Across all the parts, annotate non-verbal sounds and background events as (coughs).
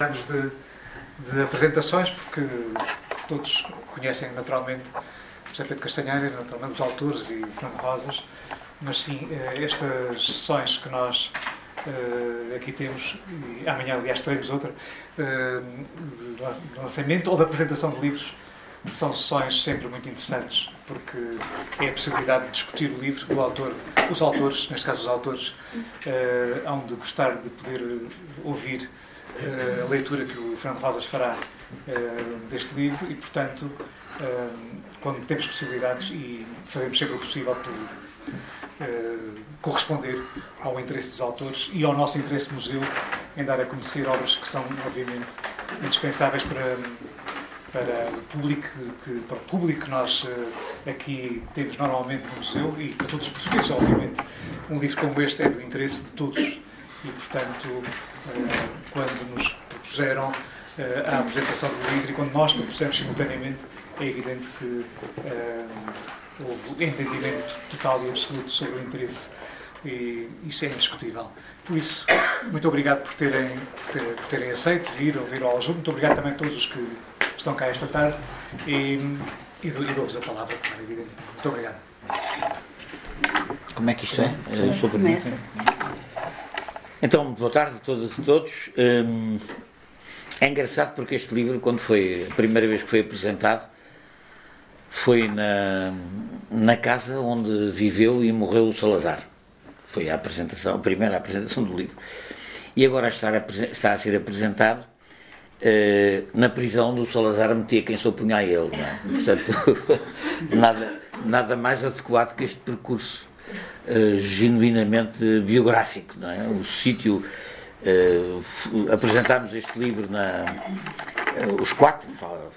Vamos de, de apresentações, porque todos conhecem naturalmente José Pedro Castanheira, naturalmente os autores e Fernando Rosas, mas sim, eh, estas sessões que nós uh, aqui temos, e amanhã, aliás, teremos outra, uh, de lançamento ou de apresentação de livros, são sessões sempre muito interessantes, porque é a possibilidade de discutir o livro, o autor, os autores, neste caso os autores, hão de gostar de poder ouvir uh, a leitura que o Fernando Rosas fará uh, deste livro e, portanto, quando temos possibilidades e fazemos sempre o possível por corresponder ao interesse dos autores e ao nosso interesse museu em dar a conhecer obras que são, obviamente, indispensáveis para para o público que, para o público que nós uh, aqui temos normalmente no museu e para todos os portugueses, obviamente. Um livro como este é do interesse de todos e, portanto, uh, quando nos propuseram uh, a apresentação do livro e quando nós propusemos simultaneamente, é evidente que houve entendimento total e absoluto sobre o interesse e isso é indiscutível. Por isso, muito obrigado por terem, por terem, por terem aceito vir, ouvir o aula Muito obrigado também a todos os que estão cá esta tarde e, e dou-vos a palavra, claro, evidente. Muito obrigado. Como é que isto é? Eu sou Então, boa tarde a todas e todos. Hum, é engraçado porque este livro, quando foi a primeira vez que foi apresentado, foi na, na casa onde viveu e morreu o Salazar. Foi a apresentação, a primeira apresentação do livro. E agora está a, está a ser apresentado Uh, na prisão do Salazar metia quem se opunha a ele. É? Portanto, (laughs) nada, nada mais adequado que este percurso uh, genuinamente biográfico. Não é? O sítio. Uh, apresentámos este livro na. os quatro,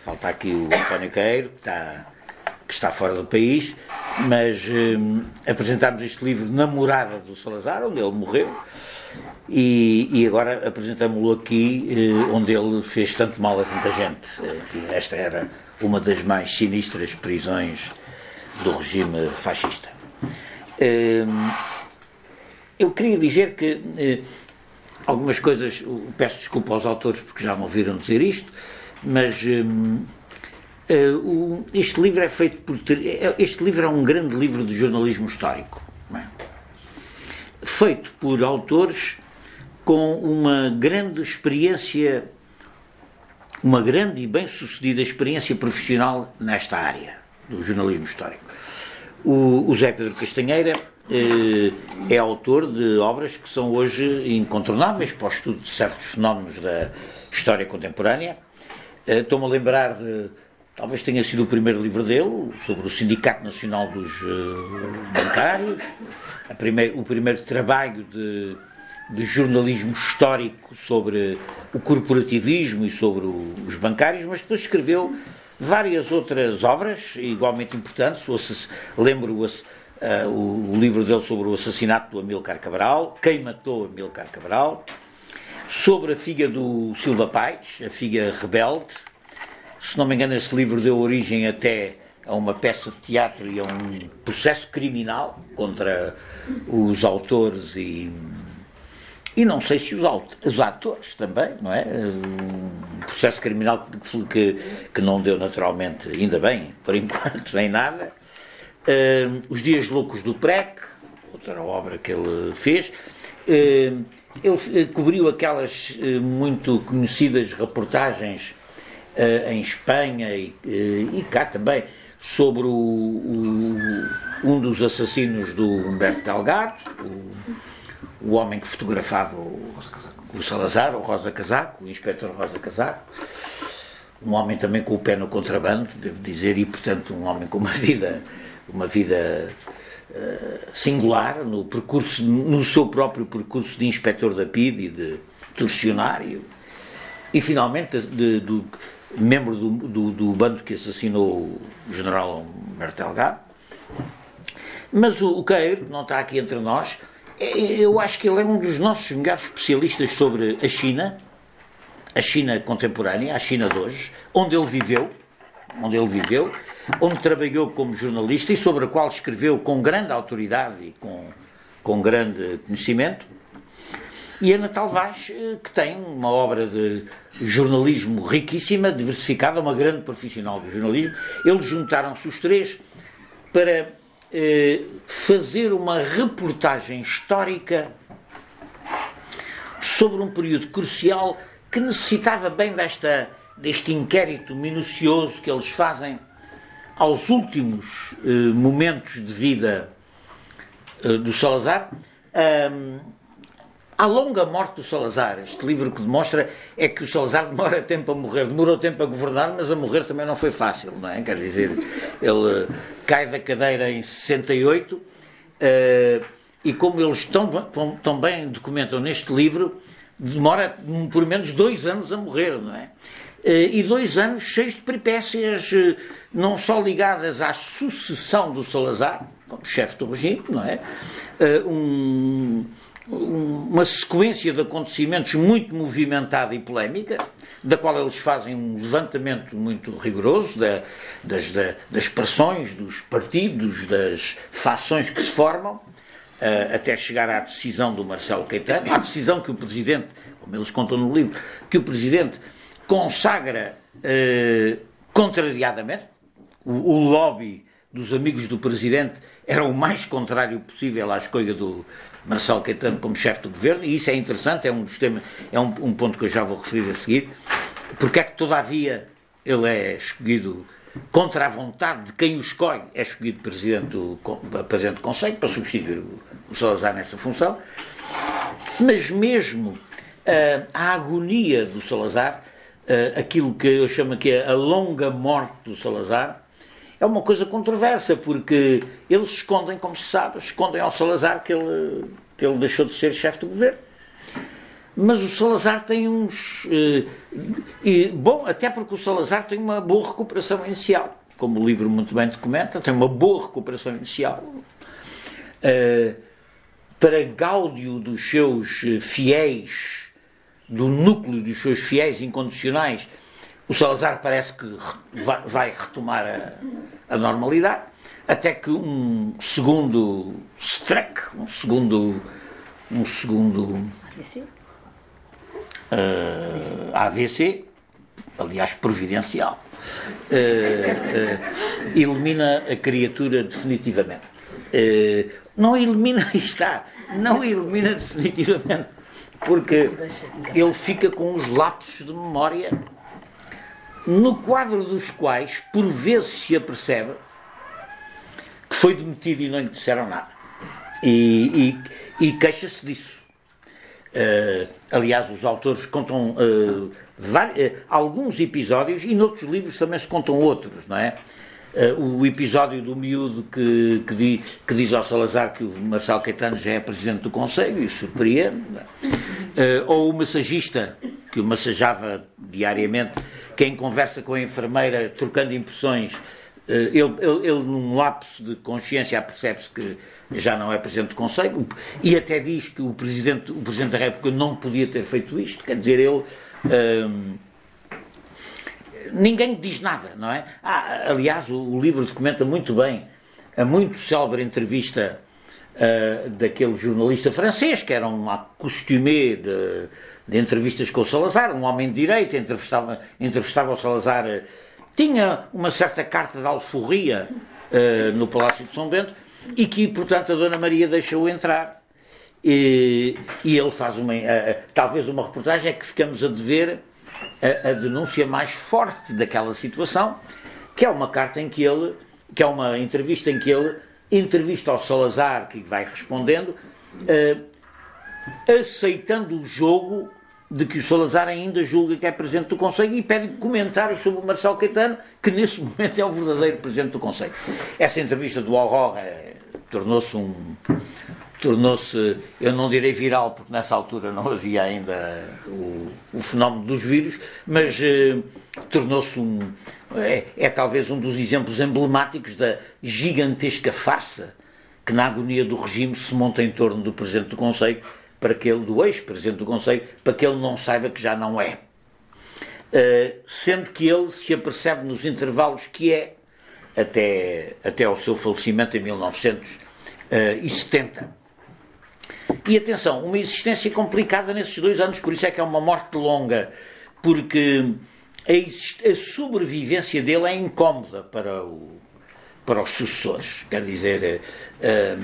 falta aqui o António Caeiro, que está, que está fora do país, mas apresentámos este livro na morada do Salazar, onde ele morreu. E, e agora apresentamos-lo aqui, eh, onde ele fez tanto mal a tanta gente. Enfim, esta era uma das mais sinistras prisões do regime fascista. Eh, eu queria dizer que eh, algumas coisas, peço desculpa aos autores porque já me ouviram dizer isto, mas este livro é feito por. Este livro é um grande livro de jornalismo histórico. É? Feito por autores com uma grande experiência, uma grande e bem-sucedida experiência profissional nesta área do jornalismo histórico. O, o Zé Pedro Castanheira eh, é autor de obras que são hoje incontornáveis para o estudo de certos fenómenos da história contemporânea. Eh, Estou-me a lembrar de. Talvez tenha sido o primeiro livro dele, sobre o Sindicato Nacional dos uh, Bancários, primeir, o primeiro trabalho de de jornalismo histórico sobre o corporativismo e sobre os bancários, mas depois escreveu várias outras obras igualmente importantes. Lembro o, uh, o, livro dele sobre o assassinato do Amilcar Cabral, Quem Matou Amilcar Cabral, sobre a filha do Silva Paz, a filha rebelde. Se não me engano, esse livro deu origem até a uma peça de teatro e a um processo criminal contra os autores e e não sei se os, os atores também, não é? Um processo criminal que, que não deu naturalmente, ainda bem, por (laughs) enquanto, nem nada. Uh, os Dias Loucos do PREC, outra obra que ele fez. Uh, ele cobriu aquelas uh, muito conhecidas reportagens em Espanha e, e, cá também sobre o, o, um dos assassinos do Humberto Delgado, o, o homem que fotografava o, o Salazar, o Rosa Casaco, o inspetor Rosa Casaco, um homem também com o pé no contrabando, devo dizer, e portanto um homem com uma vida, uma vida uh, singular no percurso, no seu próprio percurso de inspetor da PID e de torcionário, e finalmente de, de, membro do, do, do, bando que assassinou o general Humberto Delgado. Mas o, o Queiro, que não está aqui entre nós, eu acho que ele é um dos nossos melhores especialistas sobre a China, a China contemporânea, a China de hoje, onde ele viveu, onde ele viveu, onde trabalhou como jornalista e sobre a qual escreveu com grande autoridade e com, com grande conhecimento. e Ana Talvaz, eh, que tem uma obra de jornalismo riquíssima, diversificada, uma grande profissional do jornalismo. Eles juntaram-se os três para eh, fazer uma reportagem histórica sobre um período crucial que necessitava bem desta, deste inquérito minucioso que eles fazem aos últimos eh, momentos de vida eh, do Salazar. Um, a longa morte do Salazar, este livro que demonstra é que o Salazar demora tempo a morrer, demorou tempo a governar, mas a morrer também não foi fácil, não é? Quer dizer, ele cai da cadeira em 68 uh, e como eles tão, tão bem documentam neste livro, demora por menos dois anos a morrer, não é? Uh, e dois anos cheios de peripécias, uh, não só ligadas à sucessão do Salazar, como chefe do regime, não é? Um, uma sequência de acontecimentos muito movimentada e polémica, da qual eles fazem um levantamento muito rigoroso da, das, da, das pressões dos partidos, das fações que se formam, uh, até chegar à decisão do Marcelo Caetano, à decisão que o Presidente, como eles contam no livro, que o Presidente consagra uh, contrariadamente, o, o lobby dos amigos do Presidente era o mais contrário possível à escolha do, Marcelo Caetano como chefe do governo, e isso é interessante, é um dos temas, é um, um ponto que eu já vou referir a seguir. Porque é que, todavia, ele é escolhido contra a vontade de quem o escolhe, é escolhido presidente do, presidente do Conselho para substituir o, o Salazar nessa função. Mas mesmo uh, a agonia do Salazar, uh, aquilo que eu chamo aqui a longa morte do Salazar, é uma coisa controversa, porque eles escondem, como se sabe, escondem ao Salazar que ele, que ele deixou de ser chefe do governo. Mas o Salazar tem uns. Eh, e, bom, até porque o Salazar tem uma boa recuperação inicial, como o livro muito bem documenta, tem uma boa recuperação inicial. Eh, para gáudio dos seus eh, fiéis, do núcleo dos seus fiéis incondicionais, o Salazar parece que vai retomar a, a normalidade, até que um segundo streck, um segundo. Um segundo. AVC? Uh, ah, AVC, aliás, providencial, uh, uh, elimina a criatura definitivamente. não elimina, (laughs) está, não elimina definitivamente, porque ele fica com os lapsos de memória no quadro dos quais, por vezes, se apercebe que foi demitido e não lhe disseram nada. E, e, e queixa-se disso. Uh, aliás, os autores contam uh, uh, alguns episódios e noutros livros também se contam outros, não é? o episódio do miúdo que, que, di, que, diz ao Salazar que o Marcelo Caetano já é presidente do Conselho e surpreende, é? ou o massagista que o massageava diariamente quem conversa com a enfermeira trocando impressões, eh, ele, ele, ele num lapso de consciência percebe-se que já não é Presidente do Conselho e até diz que o Presidente, o Presidente da República não podia ter feito isto, quer dizer, ele. Hum, ninguém diz nada, não é? Ah, aliás, o, o, livro documenta muito bem a muito célebre entrevista uh, daquele jornalista francês, que era um costume de de entrevistas com o Salazar, um homem de direita, entrevistava, entrevistava o Salazar, eh, tinha uma certa carta de alforria uh, no Palácio de São Bento e que, portanto, a Dona Maria deixou entrar. E, e ele faz uma, uh, talvez uma reportagem é que ficamos a dever a, a, denúncia mais forte daquela situação, que é uma carta em que ele, que é uma entrevista em que ele entrevista ao Salazar, que vai respondendo, uh, aceitando o jogo de que o Salazar ainda julga que é Presidente do Conselho e pede comentários sobre o Marcelo Caetano, que nesse momento é o verdadeiro Presidente do Conselho. Essa entrevista do Aurora é, tornou-se um. tornou-se, eu não direi viral, porque nessa altura não havia ainda o, o fenómeno dos vírus, mas eh, tornou-se um. É, é talvez um dos exemplos emblemáticos da gigantesca farsa que na agonia do regime se monta em torno do Presidente do Conselho para que ele, do ex-presidente do Conselho, para que ele não saiba que já não é. Uh, sendo que ele se apercebe nos intervalos que é até, até ao seu falecimento em 1970. e atenção, uma existência complicada nesses dois anos, por isso é que é uma morte longa, porque a, a sobrevivência dele é incómoda para, o, para os sucessores. Quer dizer, eh,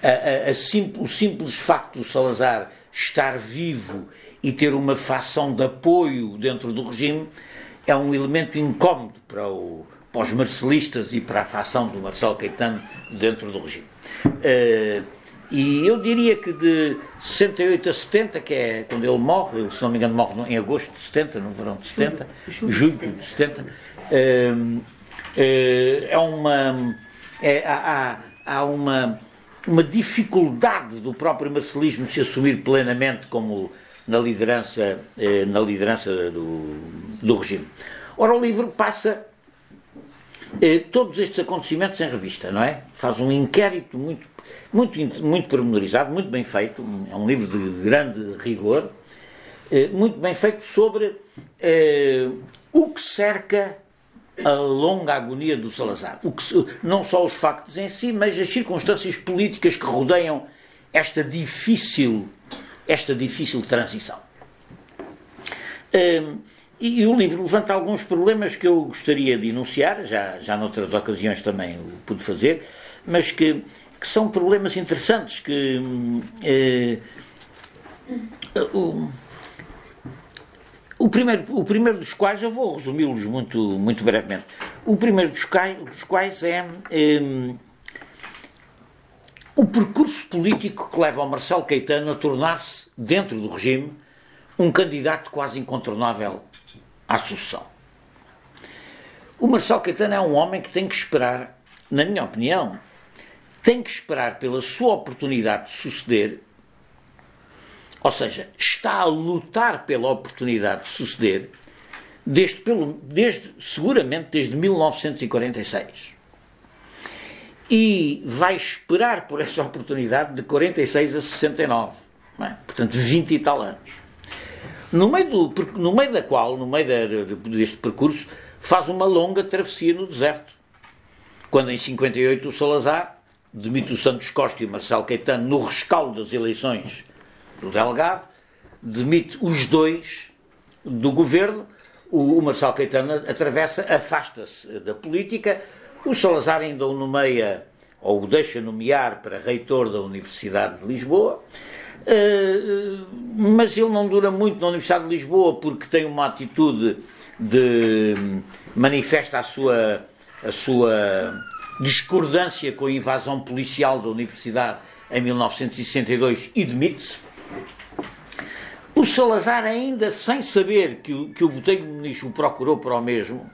a, a, a sim, o simples facto do Salazar estar vivo e ter uma fação de apoio dentro do regime é um elemento incómodo para, o, para os marcelistas e para a fação do Marcelo Caetano dentro do regime. E eu diria que de 68 a 70, que é quando ele morre, se não me engano, morre em agosto de 70, no verão de 70, julho, julho de 70, uh, uh, é uma. É, há, há uma, uma dificuldade do próprio marcelismo se assumir plenamente como na liderança, eh, na liderança do, do regime. Ora, o livro passa eh, todos estes acontecimentos em revista, não é? Faz um inquérito muito, muito, muito pormenorizado, muito bem feito, é um livro de grande rigor, eh, muito bem feito sobre o que cerca a longa agonia do Salazar. O que, não só os factos em si, mas as circunstâncias políticas que rodeiam esta difícil esta difícil transição. Um, e o livro levanta alguns problemas que eu gostaria de enunciar, já, já noutras ocasiões também o pude fazer, mas que, que são problemas interessantes que uh, o, o, primeiro, o primeiro dos quais, eu vou resumi-los muito, muito brevemente, o primeiro dos quais, dos quais é um, o percurso político que leva o Marcelo Caetano a tornar-se, dentro do regime, um candidato quase incontornável à sucessão. O Marcelo Caetano é um homem que tem que esperar, na minha opinião, tem que esperar pela sua oportunidade de suceder, ou seja, está a lutar pela oportunidade de suceder, desde, pelo, desde seguramente desde 1946 e vai esperar por essa oportunidade de 46 a 69. É? Portanto, 20 e tal anos. No meio, do, no meio da qual, no meio deste percurso, faz uma longa travessia no deserto. Quando em 58 o Salazar demite o Santos Costa e o Marcelo Caetano no rescaldo das eleições do Delgado, demite os dois do governo, o, o Marcelo Caetano atravessa, afasta-se da política, o Salazar ainda o nomeia, ou o deixa nomear para reitor da Universidade de Lisboa, eh, mas ele não dura muito na Universidade de Lisboa porque tem uma atitude de. manifesta a sua, a sua discordância com a invasão policial da Universidade em 1962 e demite-se. O Salazar, ainda sem saber que o, que o Botelho Muniz o procurou para o mesmo,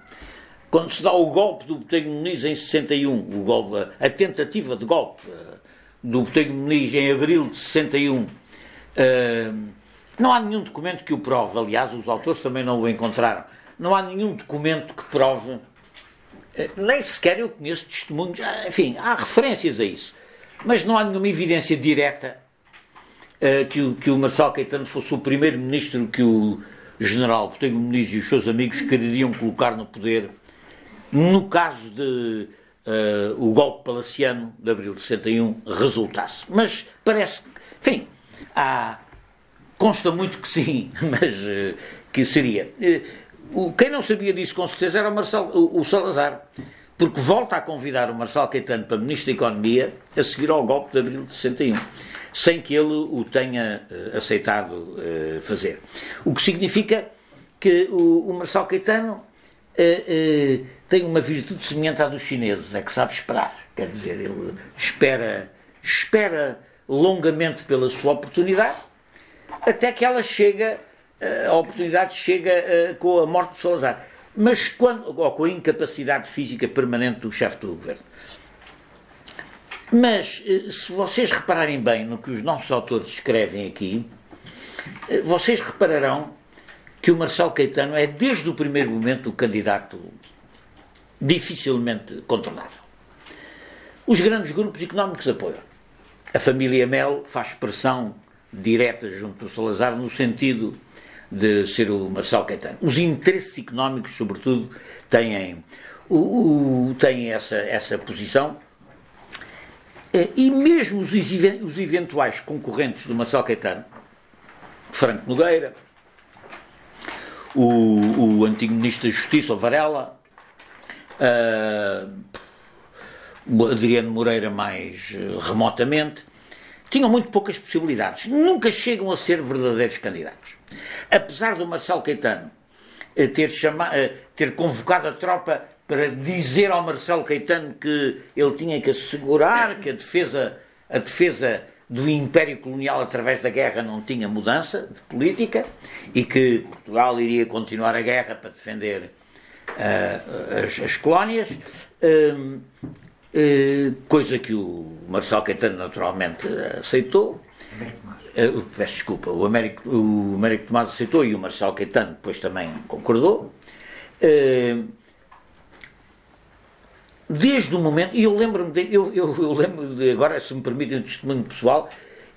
quando se dá o golpe do Botelho Muniz em 61, o golpe, a tentativa de golpe eh, do Botelho Muniz em abril de 61, eh, não há nenhum documento que o prove. Aliás, os autores também não o encontraram. Não há nenhum documento que prove, eh, nem sequer eu conheço testemunhos, ah, enfim, há referências a isso. Mas não há nenhuma evidência direta que, o, que o Marcelo Caetano fosse o primeiro-ministro que o general Botelho Muniz e os seus amigos queriam colocar no poder no caso de uh, o golpe palaciano de abril de 61 resultasse. Mas parece que, enfim, há, consta muito que sim, (laughs) mas uh, que seria. Uh, quem não sabia disso com certeza era o, Marcelo, o, o Salazar, porque volta a convidar o Marcelo Caetano para Ministro da Economia a seguir ao golpe de abril de 61 sem que ele o tenha uh, aceitado uh, fazer. O que significa que o, o Marcelo Caetano uh, tem uma virtude semelhante à dos chineses, é que sabe esperar. Quer dizer, ele espera, espera longamente pela sua oportunidade, até que ela chega, a oportunidade chega com a morte de Salazar. Mas quando, ou com a incapacidade física permanente do chefe do governo. Mas, se vocês repararem bem no que os nossos autores escrevem aqui, vocês repararão que o Marcelo Caetano é, desde o primeiro momento, o candidato dificilmente contornável. Os grandes grupos económicos apoiam. A família Mel faz pressão direta junto do Salazar no sentido de ser o Marcelo Caetano. Os interesses económicos, sobretudo, têm, têm essa, essa posição. Eh, e mesmo os, eventuais concorrentes do Marcelo Caetano, Franco Nogueira, o, o antigo Ministro da Justiça, o Varela, uh, o Adriano Moreira mais uh, remotamente, tinham muito poucas possibilidades. Nunca chegam a ser verdadeiros candidatos. Apesar do Marcelo Caetano uh, ter, chama, ter convocado a tropa para dizer ao Marcelo Caetano que ele tinha que assegurar que a defesa, a defesa do Império Colonial através da guerra não tinha mudança de política e que Portugal iria continuar a guerra para defender uh, as, as, colónias, uh, uh, coisa que o Marcelo Caetano naturalmente aceitou. Uh, peço desculpa, o Américo, o Américo Tomás aceitou e o Marcelo Caetano depois também concordou. Uh, desde o momento, e eu lembro-me, de, eu, eu, eu, lembro de, agora se me permitem um testemunho pessoal,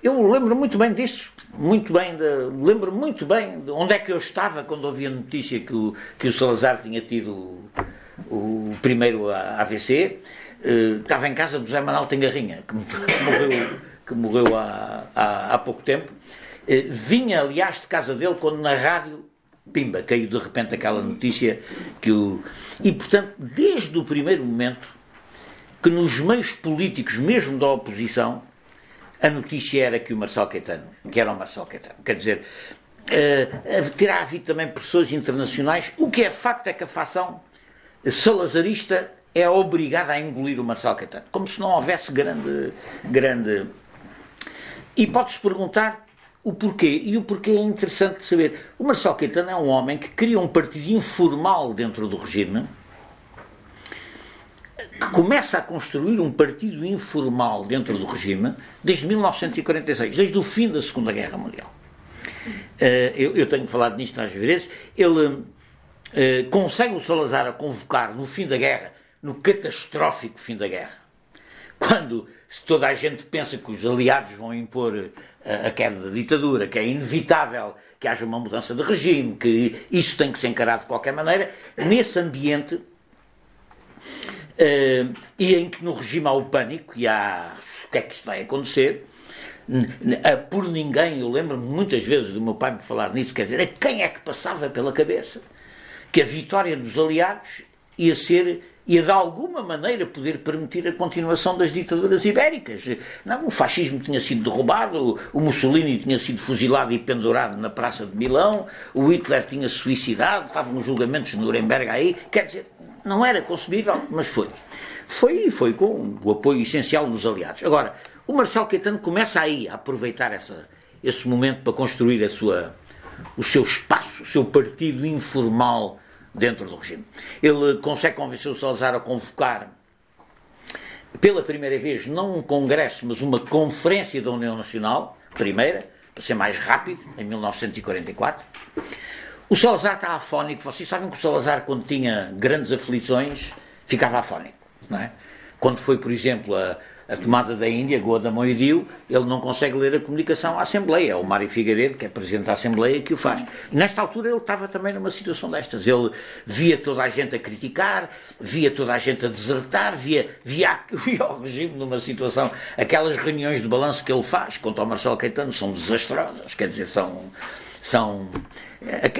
eu lembro muito bem disso, muito bem, de, lembro muito bem de onde é que eu estava quando ouvi a notícia que o, que o Salazar tinha tido o, o primeiro AVC, uh, estava em casa do José Manuel Tengarrinha, que (laughs) morreu, que morreu há, há, há pouco tempo, uh, vinha aliás de casa dele quando na rádio pimba, caiu de repente aquela notícia que o. E portanto, desde o primeiro momento, que nos meios políticos, mesmo da oposição, a notícia era que o Marcelo Caetano, que era o Marcelo Caetano. Quer dizer, uh, terá havido também pressões internacionais. O que é facto é que a facção salazarista é obrigada a engolir o Marcelo Caetano, como se não houvesse grande. grande... E pode-se perguntar o porquê. E o porquê é interessante de saber. O Marcelo Caetano é um homem que cria um partido informal dentro do regime, que começa a construir um partido informal dentro do regime desde 1946, desde o fim da Segunda Guerra Mundial. Eh, eu, eu tenho falado nisto às vezes. Ele eh, consegue o Salazar a convocar no fim da guerra, no catastrófico fim da guerra, quando toda a gente pensa que os aliados vão impor a queda da ditadura, que é inevitável que haja uma mudança de regime, que isso tem que ser encarado de qualquer maneira, nesse ambiente uh, e em que no regime há o pânico e há o que é que isto vai acontecer, por ninguém, eu lembro-me muitas vezes do meu pai me falar nisso, quer dizer, a quem é que passava pela cabeça que a vitória dos aliados ia ser ia de alguma maneira poder permitir a continuação das ditaduras ibéricas. Não, o fascismo tinha sido derrubado, o Mussolini tinha sido fuzilado e pendurado na Praça de Milão, o Hitler tinha se suicidado, estavam os julgamentos de Nuremberg aí. Quer dizer, não era concebível, mas foi. Foi e foi com o apoio essencial dos aliados. Agora, o Marcelo Caetano começa aí a aproveitar essa, esse momento para construir a sua, o seu espaço, o seu partido informal dentro do regime. Ele consegue convencer o Salazar a convocar, pela primeira vez, não um congresso, mas uma conferência da União Nacional, primeira, para ser mais rápido, em 1944. O Salazar está afónico. Vocês sabem que o Salazar, quando tinha grandes aflições, ficava afónico. Não é? Quando foi, por exemplo, a, a tomada da Índia, Goda Moidio, ele não consegue ler a comunicação à Assembleia. É o Mário Figueiredo, que é Presidente da Assembleia, que o faz. E nesta altura ele estava também numa situação destas. Ele via toda a gente a criticar, via toda a gente a desertar, via, via, via (laughs) o regime numa situação. Aquelas reuniões de balanço que ele faz contra o Marcelo Caetano são desastrosas, quer dizer, são. são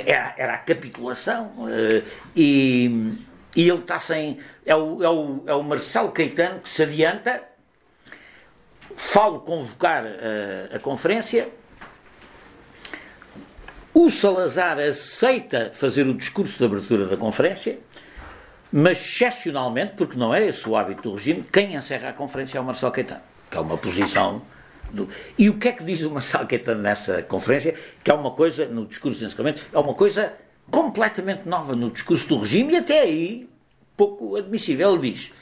era, era a capitulação. Eh, e, e ele está sem. É o, é, o, é o Marcelo Caetano que se adianta falo convocar a, a conferência. O Salazar aceita fazer o discurso de abertura da conferência, mas excepcionalmente, porque não é esse o hábito do regime, quem encerra a conferência é o Marcelo Caetano, que é uma posição do... E o que é que diz o Marcelo Caetano nessa conferência? Que é uma coisa, no discurso de encerramento, é uma coisa completamente nova no discurso do regime e até aí pouco admissível. Ele diz: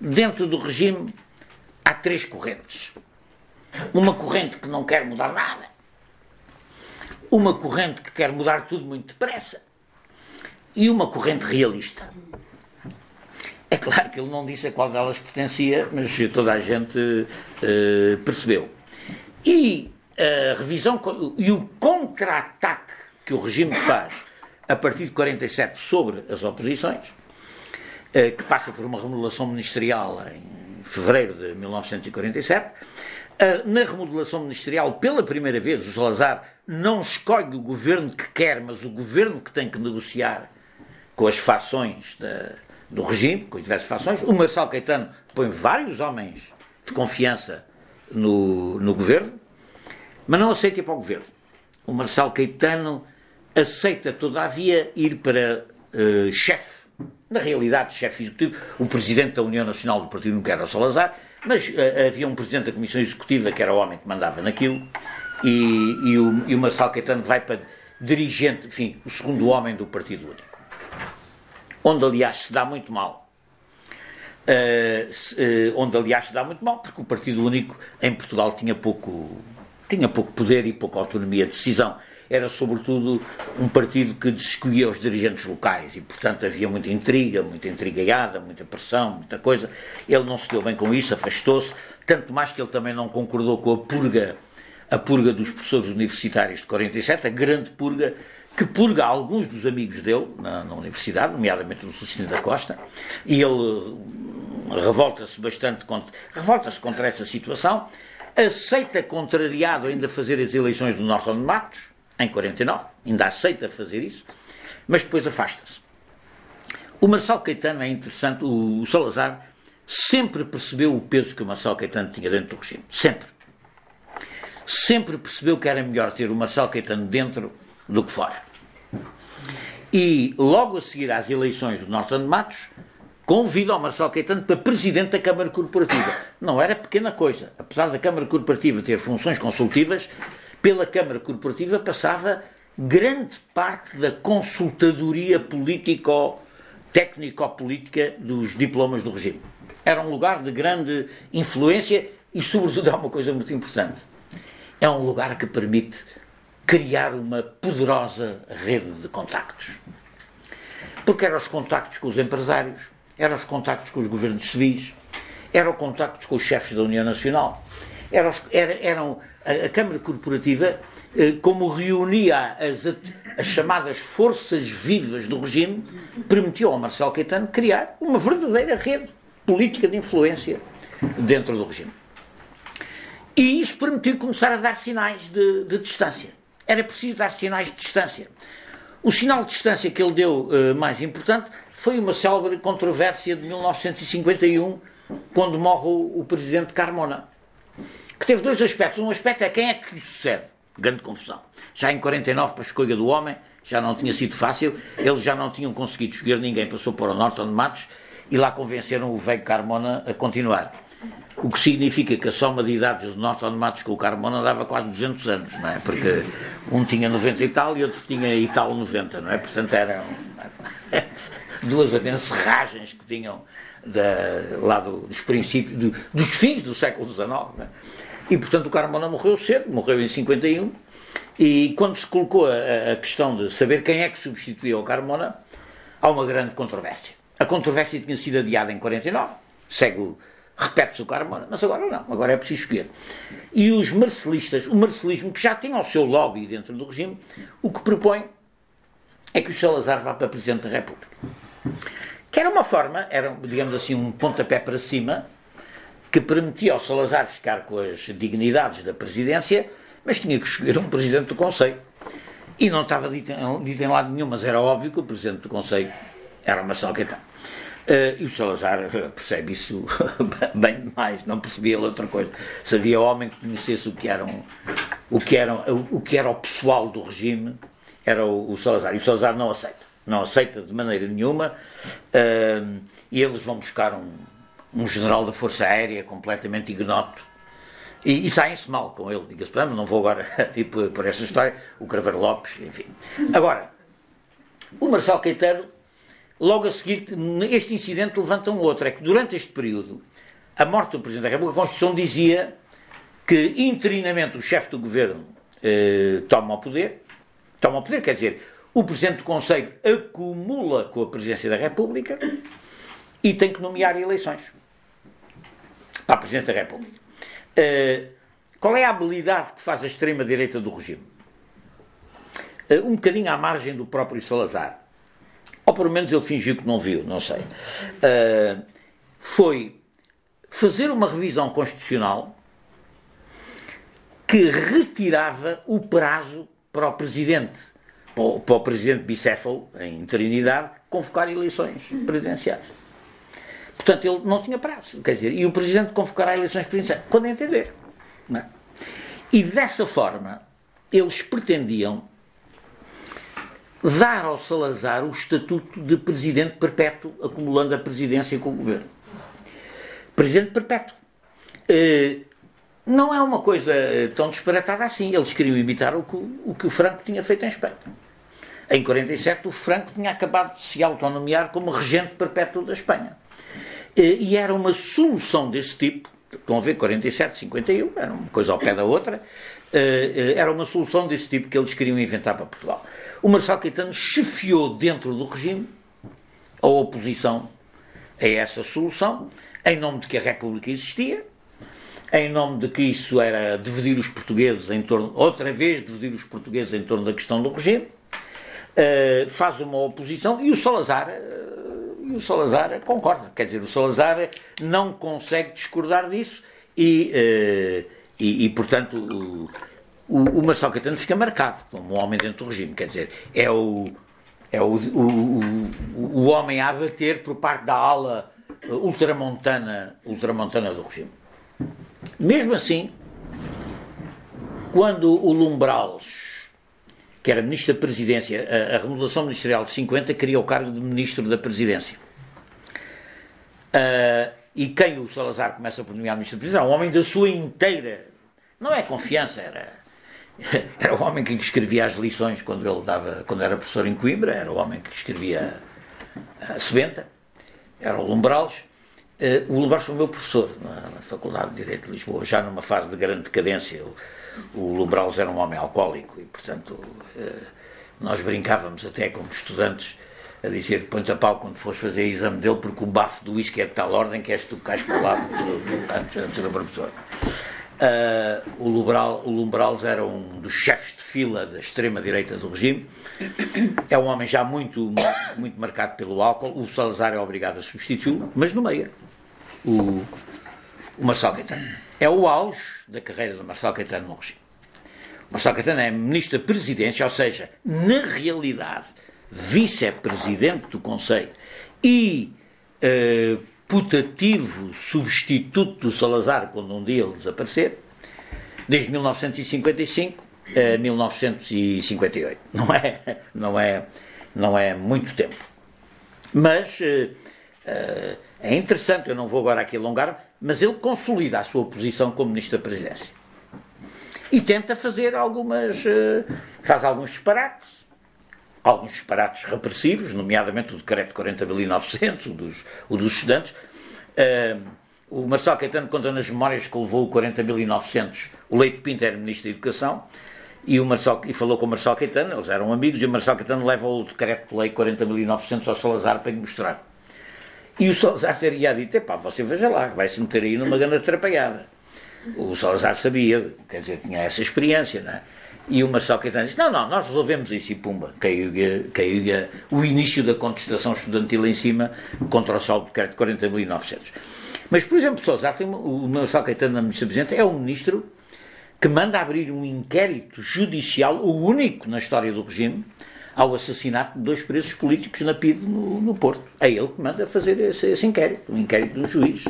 dentro do regime há três correntes. Uma corrente que não quer mudar nada, uma corrente que quer mudar tudo muito depressa e uma corrente realista. É claro que ele não disse a qual delas pertencia, mas toda a gente uh, percebeu. E a revisão e o contra-ataque que o regime faz a partir de 47 sobre as oposições, uh, que passa por uma remodelação ministerial em fevereiro de 1947. Na remodelação ministerial, pela primeira vez, o Salazar não escolhe o governo que quer, mas o governo que tem que negociar com as fações da, do regime, com as diversas fações. O Marcelo Caetano põe vários homens de confiança no, no governo, mas não aceita ir para o governo. O Marcelo Caetano aceita, todavia, ir para uh, chefe, na realidade, chefe executivo, o presidente da União Nacional do Partido não era o Salazar, mas uh, havia um presidente da Comissão Executiva que era o homem que mandava naquilo, e, e, o, e o Marcelo Caetano vai para dirigente, enfim, o segundo homem do Partido Único. Onde, aliás, se dá muito mal. Uh, se, uh, onde, aliás, se dá muito mal, porque o Partido Único em Portugal tinha pouco, tinha pouco poder e pouca autonomia de decisão era sobretudo um partido que escolhia os dirigentes locais e, portanto, havia muita intriga, muita intrigaiada, muita pressão, muita coisa. Ele não se deu bem com isso, afastou-se, tanto mais que ele também não concordou com a purga, a purga dos professores universitários de 47, a grande purga que purga alguns dos amigos dele na, na universidade, nomeadamente o Lucino da Costa, e ele hum, revolta-se bastante contra, revolta-se contra essa situação, aceita contrariado ainda fazer as eleições do Norton de Matos, em 49, ainda aceita fazer isso, mas depois afasta-se. O Marcelo Caetano é interessante, o Salazar sempre percebeu o peso que o Marcelo Caetano tinha dentro do regime. Sempre. Sempre percebeu que era melhor ter o Marcelo Caetano dentro do que fora. E logo a seguir às eleições do Norton de Matos, convida o Marcelo Caetano para presidente da Câmara Corporativa. Não era pequena coisa. Apesar da Câmara Corporativa ter funções consultivas, pela Câmara Corporativa passava grande parte da consultadoria político técnico-política dos diplomas do regime. Era um lugar de grande influência e, sobretudo, (laughs) há uma coisa muito importante. É um lugar que permite criar uma poderosa rede de contactos. Porque eram os contactos com os empresários, eram os contactos com os governos civis, eram os contactos com os chefes da União Nacional, eram, eram a, Câmara Corporativa, eh, como reunia as, as chamadas forças vivas do regime, permitiu ao Marcelo Caetano criar uma verdadeira rede política de influência dentro do regime. E isso permitiu começar a dar sinais de, de distância. Era preciso dar sinais de distância. O sinal de distância que ele deu uh, mais importante foi uma célebre controvérsia de 1951, quando morre o, o presidente Carmona que teve dois aspectos. Um aspecto é quem é que sucede. Grande confusão. Já em 49, para a escolha do homem, já não tinha sido fácil. Eles já não tinham conseguido escolher ninguém. Passou para o Norton de Matos e lá convenceram o velho Carmona a continuar. O que significa que a soma de idades do Norton de Matos com o Carmona dava quase 200 anos, não é? Porque um tinha 90 e tal e outro tinha e tal 90, não é? Portanto, eram (laughs) duas abencerragens que vinham da, lá do, dos princípios, do, dos fins do século XIX, não é? E, portanto, o Carmona morreu cedo, morreu em 51, e quando se colocou a, a questão de saber quem é que substituía o Carmona, há uma grande controvérsia. A controvérsia tinha sido adiada em 49, segue repete-se o Carmona, mas agora não, agora é preciso escolher. E os marcelistas, o marcelismo, que já tinha o seu lobby dentro do regime, o que propõe é que o Salazar vá para Presidente da República. Que era uma forma, era, digamos assim, um pontapé para cima, que permitia ao Salazar ficar com as dignidades da presidência, mas tinha que escolher um presidente do Conselho. E não estava dito dito em lado nenhum, mas era óbvio que o presidente do Conselho era Marcelo Caetano. Uh, e o Salazar eh, percebe isso (laughs) bem demais, não percebia outra coisa. Se havia homem que conhecesse o que, eram, o, que eram, o que era o pessoal do regime, era o, o, Salazar. E o Salazar não aceita. Não aceita de maneira nenhuma. Uh, e eles vão buscar um, um general da Força Aérea completamente ignoto. E, e saem-se mal com ele, diga-se, não vou agora (laughs) ir por, por essa história, o Craveiro Lopes, enfim. Agora, o Marcelo Caetano, logo a seguir, este incidente levanta um outro, é que durante este período, a morte do Presidente da República, a Constituição dizia que interinamente o chefe do governo eh, toma o poder, toma o poder, quer dizer, o Presidente do Conselho acumula com a Presidência da República e tem que nomear eleições para a Presidência da República. Uh, qual é a habilidade que faz a extrema-direita do regime? Uh, um bocadinho à margem do próprio Salazar. Ou pelo menos ele fingiu que não viu, não sei. Uh, foi fazer uma revisão constitucional que retirava o prazo para o presidente, para o, presidente bicéfalo, em Trinidade, convocar eleições presidenciais. Portanto, ele não tinha prazo. Quer dizer, e o presidente convocará eleições presidenciais quando entender. É? E dessa forma, eles pretendiam dar ao Salazar o estatuto de presidente perpétuo, acumulando a presidência com o governo. Presidente perpétuo. Eh, não é uma coisa eh, tão disparatada assim. Eles queriam imitar o, que o Franco tinha feito em Espanha. Em 47, o Franco tinha acabado de se autonomear como regente perpétuo da Espanha. Eh, e era uma solução desse tipo, estão a ver, 47, 51, era uma coisa ao pé da outra, era uma solução desse tipo que eles queriam inventar para Portugal. O Marcelo Caetano chefiou dentro do regime a oposição a essa solução, em nome de que a República existia, em nome de que isso era dividir os portugueses em torno, outra vez dividir os portugueses em torno da questão do regime, uh, faz uma oposição e o Salazar uh, e o Salazar concorda, quer dizer, o Salazar não consegue discordar disso e, uh, e, e, portanto o, o Marcelo Caetano fica marcado como um homem dentro do regime. Quer dizer, é o, é o, o, o homem a abater por parte da ala ultramontana, ultramontana do regime. Mesmo assim, quando o Lumbrales, que era ministro da Presidência, a, a remodelação ministerial de 50, queria o cargo de ministro da Presidência. Uh, e quem o Salazar começa por nomear ministro da Presidência? Um homem da sua inteira. Não é confiança, era (laughs) era o homem que escrevia as lições quando ele dava, quando era professor em Coimbra, era o homem que escrevia a Sebenta, era o Lumbrales. Uh, o Lumbrales foi o meu professor na, Faculdade de Direito de Lisboa, já numa fase de grande decadência. O, o Lumbrales era um homem alcoólico e, portanto, uh, nós brincávamos até como estudantes a dizer põe-te a pau quando fores fazer exame dele, porque o bafo do uísque é de tal ordem que és tu que cais colado antes, antes do professor. Uh, o, Lubral, o Lumbrals era um dos chefes de fila da extrema-direita do regime. É um homem já muito, muito marcado pelo álcool. O Salazar é obrigado a substituí-lo, mas no meio. O, o Marcelo Caetano. É o auge da carreira do Marcelo Caetano no regime. Marcelo Caetano é ministro da presidência, ou seja, na realidade, vice-presidente do Conselho e uh, putativo substituto do Salazar quando um dia ele desaparecer, desde 1955 a 1958. Não é, não é, não é muito tempo. Mas uh, uh, é interessante, eu não vou agora aqui alongar, mas ele consolida a sua posição como Ministro da Presidência. E tenta fazer algumas. Uh, faz alguns disparates alguns disparates repressivos, nomeadamente o decreto 40.900, o dos, o dos estudantes. Uh, o Marcelo Caetano conta nas memórias que levou o 40.900, o Leite Pinto era Ministro da Educação, e, o Marcelo, e falou com o Marcelo Caetano, eles eram amigos, e o Marcelo Caetano leva o decreto-lei 40.900 ao Salazar para lhe mostrar. E o Salazar teria dito, epá, você veja lá, vai-se meter aí numa grande atrapalhada. O Salazar sabia, quer dizer, tinha essa experiência, não é? E o Marcelo Caetano disse: Não, não, nós resolvemos isso e pumba. Caiu, o início da contestação estudantil em cima contra o saldo de crédito de 40.900. Mas, por exemplo, Salazar, tem, o Marcelo Caetano, na Ministra Presidente, é um ministro que manda abrir um inquérito judicial, o único na história do regime, ao assassinato de dois presos políticos na PIDE no, no Porto. É ele que manda fazer esse, esse inquérito, um inquérito de um juiz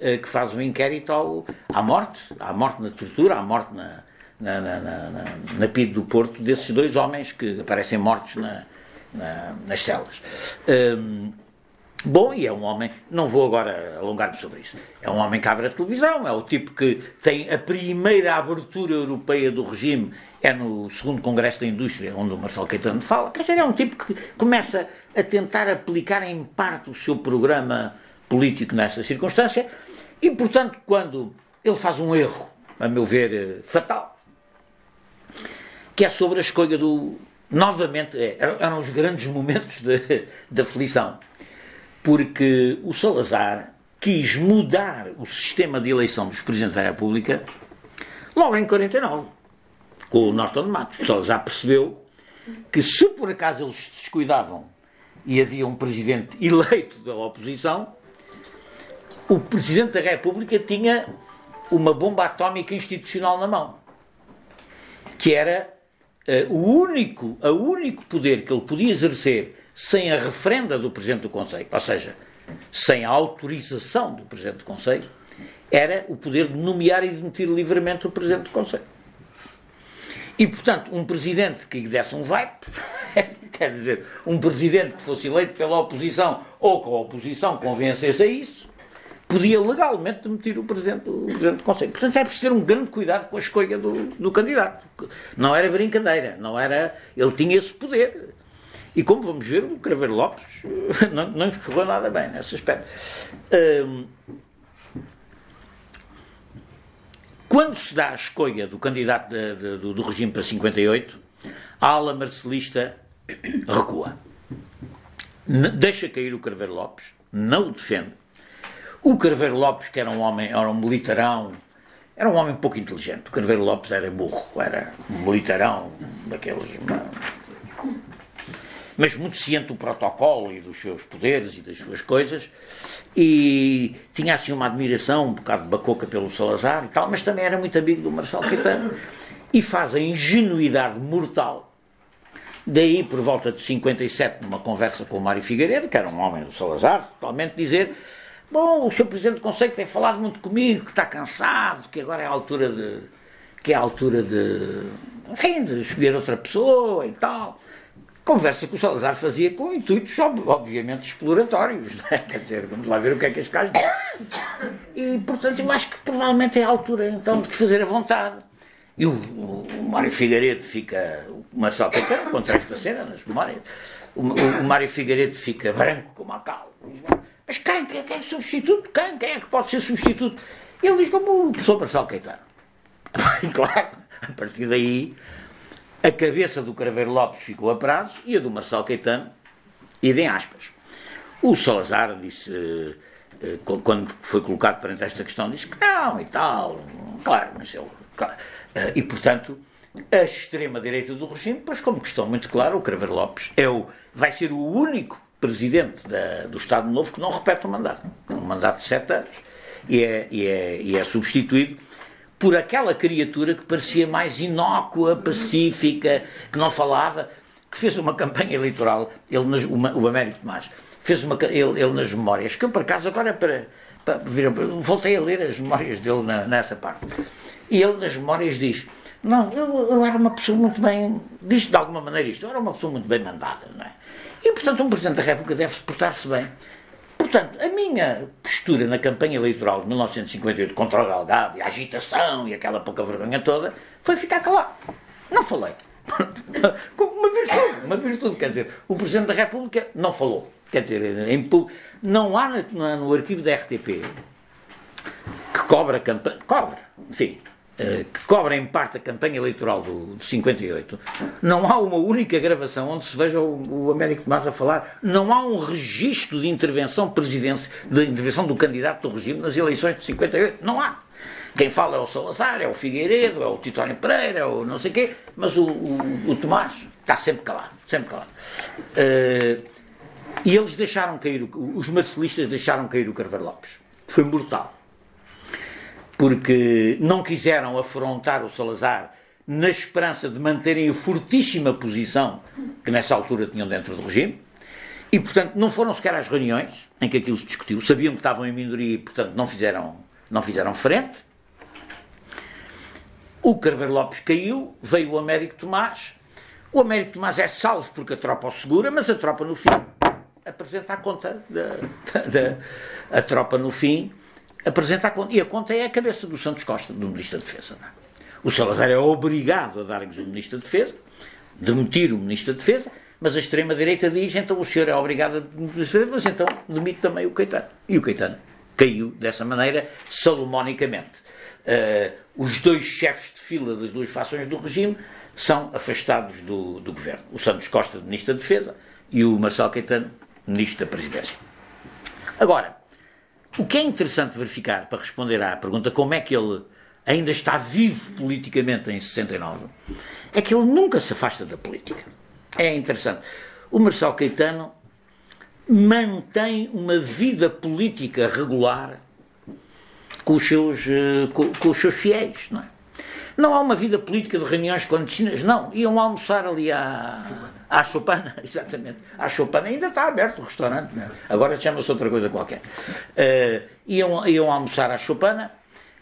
eh, que faz um inquérito ao, à morte, à morte na tortura, à morte na na, na, na, na PID do Porto desses dois homens que aparecem mortos na, na, nas celas. Um, bom, e é um homem, não vou agora alongar-me sobre isso, é um homem que abre a televisão, é o tipo que tem a primeira abertura europeia do regime, é no segundo Congresso da Indústria, onde o Marcelo Caetano fala, quer dizer, é um tipo que começa a tentar aplicar em parte o seu programa político nessa circunstância, e portanto, quando ele faz um erro, a meu ver, fatal, que é sobre a escolha do. Novamente, é, eram os grandes momentos da aflição, porque o Salazar quis mudar o sistema de eleição dos Presidentes da República logo em 49, com o Norton Matos. O Salazar percebeu que se por acaso eles se descuidavam e havia um presidente eleito da oposição, o Presidente da República tinha uma bomba atómica institucional na mão, que era uh, o único, o único poder que ele podia exercer sem a referenda do Presidente do Conselho, ou seja, sem a autorização do Presidente do Conselho, era o poder de nomear e demitir livremente o Presidente do Conselho. E, portanto, um Presidente que desse um vai, (laughs) quer dizer, um Presidente que fosse eleito pela oposição ou que a oposição convencesse a isso, podia legalmente demitir o Presidente, o Presidente do Conselho. Portanto, é preciso ter um grande cuidado com a escolha do, do candidato. Não era brincadeira, não era. Ele tinha esse poder. E como vamos ver, o Craveiro Lopes (laughs) não, não escorreu nada bem nesse aspecto. Hum, quando se dá a escolha do candidato de, de, do, do, regime para 58, a ala marcelista recua. deixa cair o Craveiro Lopes, não o defende. O Craveiro Lopes, que era um homem, era um militarão, era um homem pouco inteligente. O Carveiro Lopes era burro, era um militarão daqueles mas muito ciente do protocolo e dos seus poderes e das suas coisas, e tinha assim uma admiração, um bocado de bacoca pelo Salazar e tal, mas também era muito amigo do Marcelo Caetano, e faz a ingenuidade mortal. Daí, por volta de 57, numa conversa com o Mário Figueiredo, que era um homem do Salazar, totalmente dizer Bom, o Sr. Presidente do Conselho tem falado muito comigo, que está cansado, que agora é a altura de. que é a altura de. enfim, de escolher outra pessoa e tal. Conversa que o Salazar fazia com intuitos, obviamente, exploratórios. Né? (laughs) Quer dizer, vamos lá ver o que é que este gajo E, portanto, eu acho que provavelmente é a altura, então, de fazer a vontade. E o, o, o Mário Figueiredo fica. O Marcelo Caetano contra esta cena nas memórias. O, o, o Mário Figueiredo fica branco como a cal. Mas quem, quem, quem é substituto? Quem? Quem é que pode ser substituto? Ele diz como o professor Marcelo Caetano. E (laughs) claro, a partir daí, a cabeça do Craveiro Lopes ficou a prazo e a do Marcelo Caetano, idem aspas. O Salazar disse, eh, eh, quando foi colocado perante esta questão, disse que não e tal. Claro, mas. Claro. Eh, e, portanto, a extrema-direita do regime, pois, como questão muito clara, o Craveiro Lopes é o, vai ser o único presidente da, do Estado Novo que não repete o mandato. Um mandato de sete anos. E é, e é, e é substituído por aquela criatura que parecia mais inócua, pacífica, que não falava, que fez uma campanha eleitoral, ele, o, o Américo Tomás, fez uma, ele, ele nas memórias, que eu por acaso agora para, para, voltei a ler as memórias dele na, nessa parte. E ele nas memórias diz, não, eu, eu, era uma pessoa muito bem, diz de alguma maneira isto, eu era uma pessoa muito bem mandada, não é? E, portanto, um Presidente da República deve portar-se bem. Portanto, a minha postura na campanha eleitoral de 1958 contra o Galgado e a agitação e aquela pouca vergonha toda foi ficar calado. Não falei. (laughs) Como uma virtude, uma virtude. Quer dizer, o Presidente da República não falou. Quer dizer, em, não há no, no arquivo da RTP que cobra campanha. Cobra, enfim, que cobra em parte a campanha eleitoral do, de 58, não há uma única gravação onde se veja o, o Américo Tomás a falar, não há um registro de intervenção de intervenção do candidato do regime nas eleições de 58, não há. Quem fala é o Salazar, é o Figueiredo, é o Titório Pereira, é o não sei quê, mas o, o, o Tomás está sempre calado, sempre calado. Uh, e eles deixaram cair, os marcelistas deixaram cair o Carvalho Lopes. Foi mortal porque não quiseram afrontar o Salazar na esperança de manterem a fortíssima posição que nessa altura tinham dentro do regime. E, portanto, não foram sequer às reuniões em que aquilo se discutiu. Sabiam que estavam em minoria e, portanto, não fizeram, não fizeram frente. O Carvalho Lopes caiu, veio o Américo Tomás. O Américo Tomás é salvo porque a tropa o segura, mas a tropa, no fim, apresenta a conta da, da, a tropa, no fim, apresenta a conta. E a conta é a cabeça do Santos Costa, do Ministro da Defesa. É? O Salazar é obrigado a dar-lhes o Ministro da Defesa, demitir o Ministro da Defesa, mas a extrema-direita diz, então o senhor é obrigado a demitir, mas então demite também o Caetano. E o Caetano caiu dessa maneira, salomonicamente. Uh, os dois chefes de fila das duas fações do regime são afastados do, do governo. O Santos Costa, Ministro da Defesa, e o Marcelo Caetano, Ministro da Presidência. Agora, o que é interessante verificar, para responder à pergunta como é que ele ainda está vivo politicamente em 69, é que ele nunca se afasta da política. É interessante. O Marcelo Caetano mantém uma vida política regular com os seus, uh, com, com, os seus fiéis. Não, é? não há uma vida política de reuniões clandestinas, não. Iam almoçar ali à, à Chopana, (laughs) exatamente. À Chopana ainda está aberto o restaurante, não é? agora chama-se outra coisa qualquer. Uh, iam, iam almoçar à Chopana.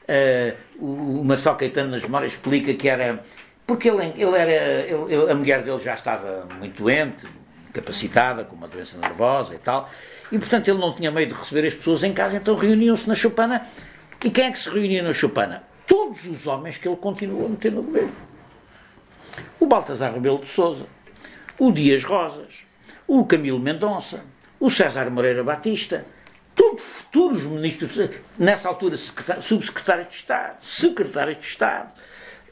Uh, o Marcelo Caetano nas memórias explica que era porque ele, ele era ele, a mulher dele já estava muito doente capacitada com uma doença nervosa e tal e portanto ele não tinha meio de receber as pessoas em casa então reuniam-se na Chopana e quem é que se reunia na Chopana? todos os homens que ele continuou a meter no governo o Baltasar Rebelo de Souza o Dias Rosas o Camilo Mendonça o César Moreira Batista todos futuros ministros, nessa altura subsecretário de Estado, secretário de Estado,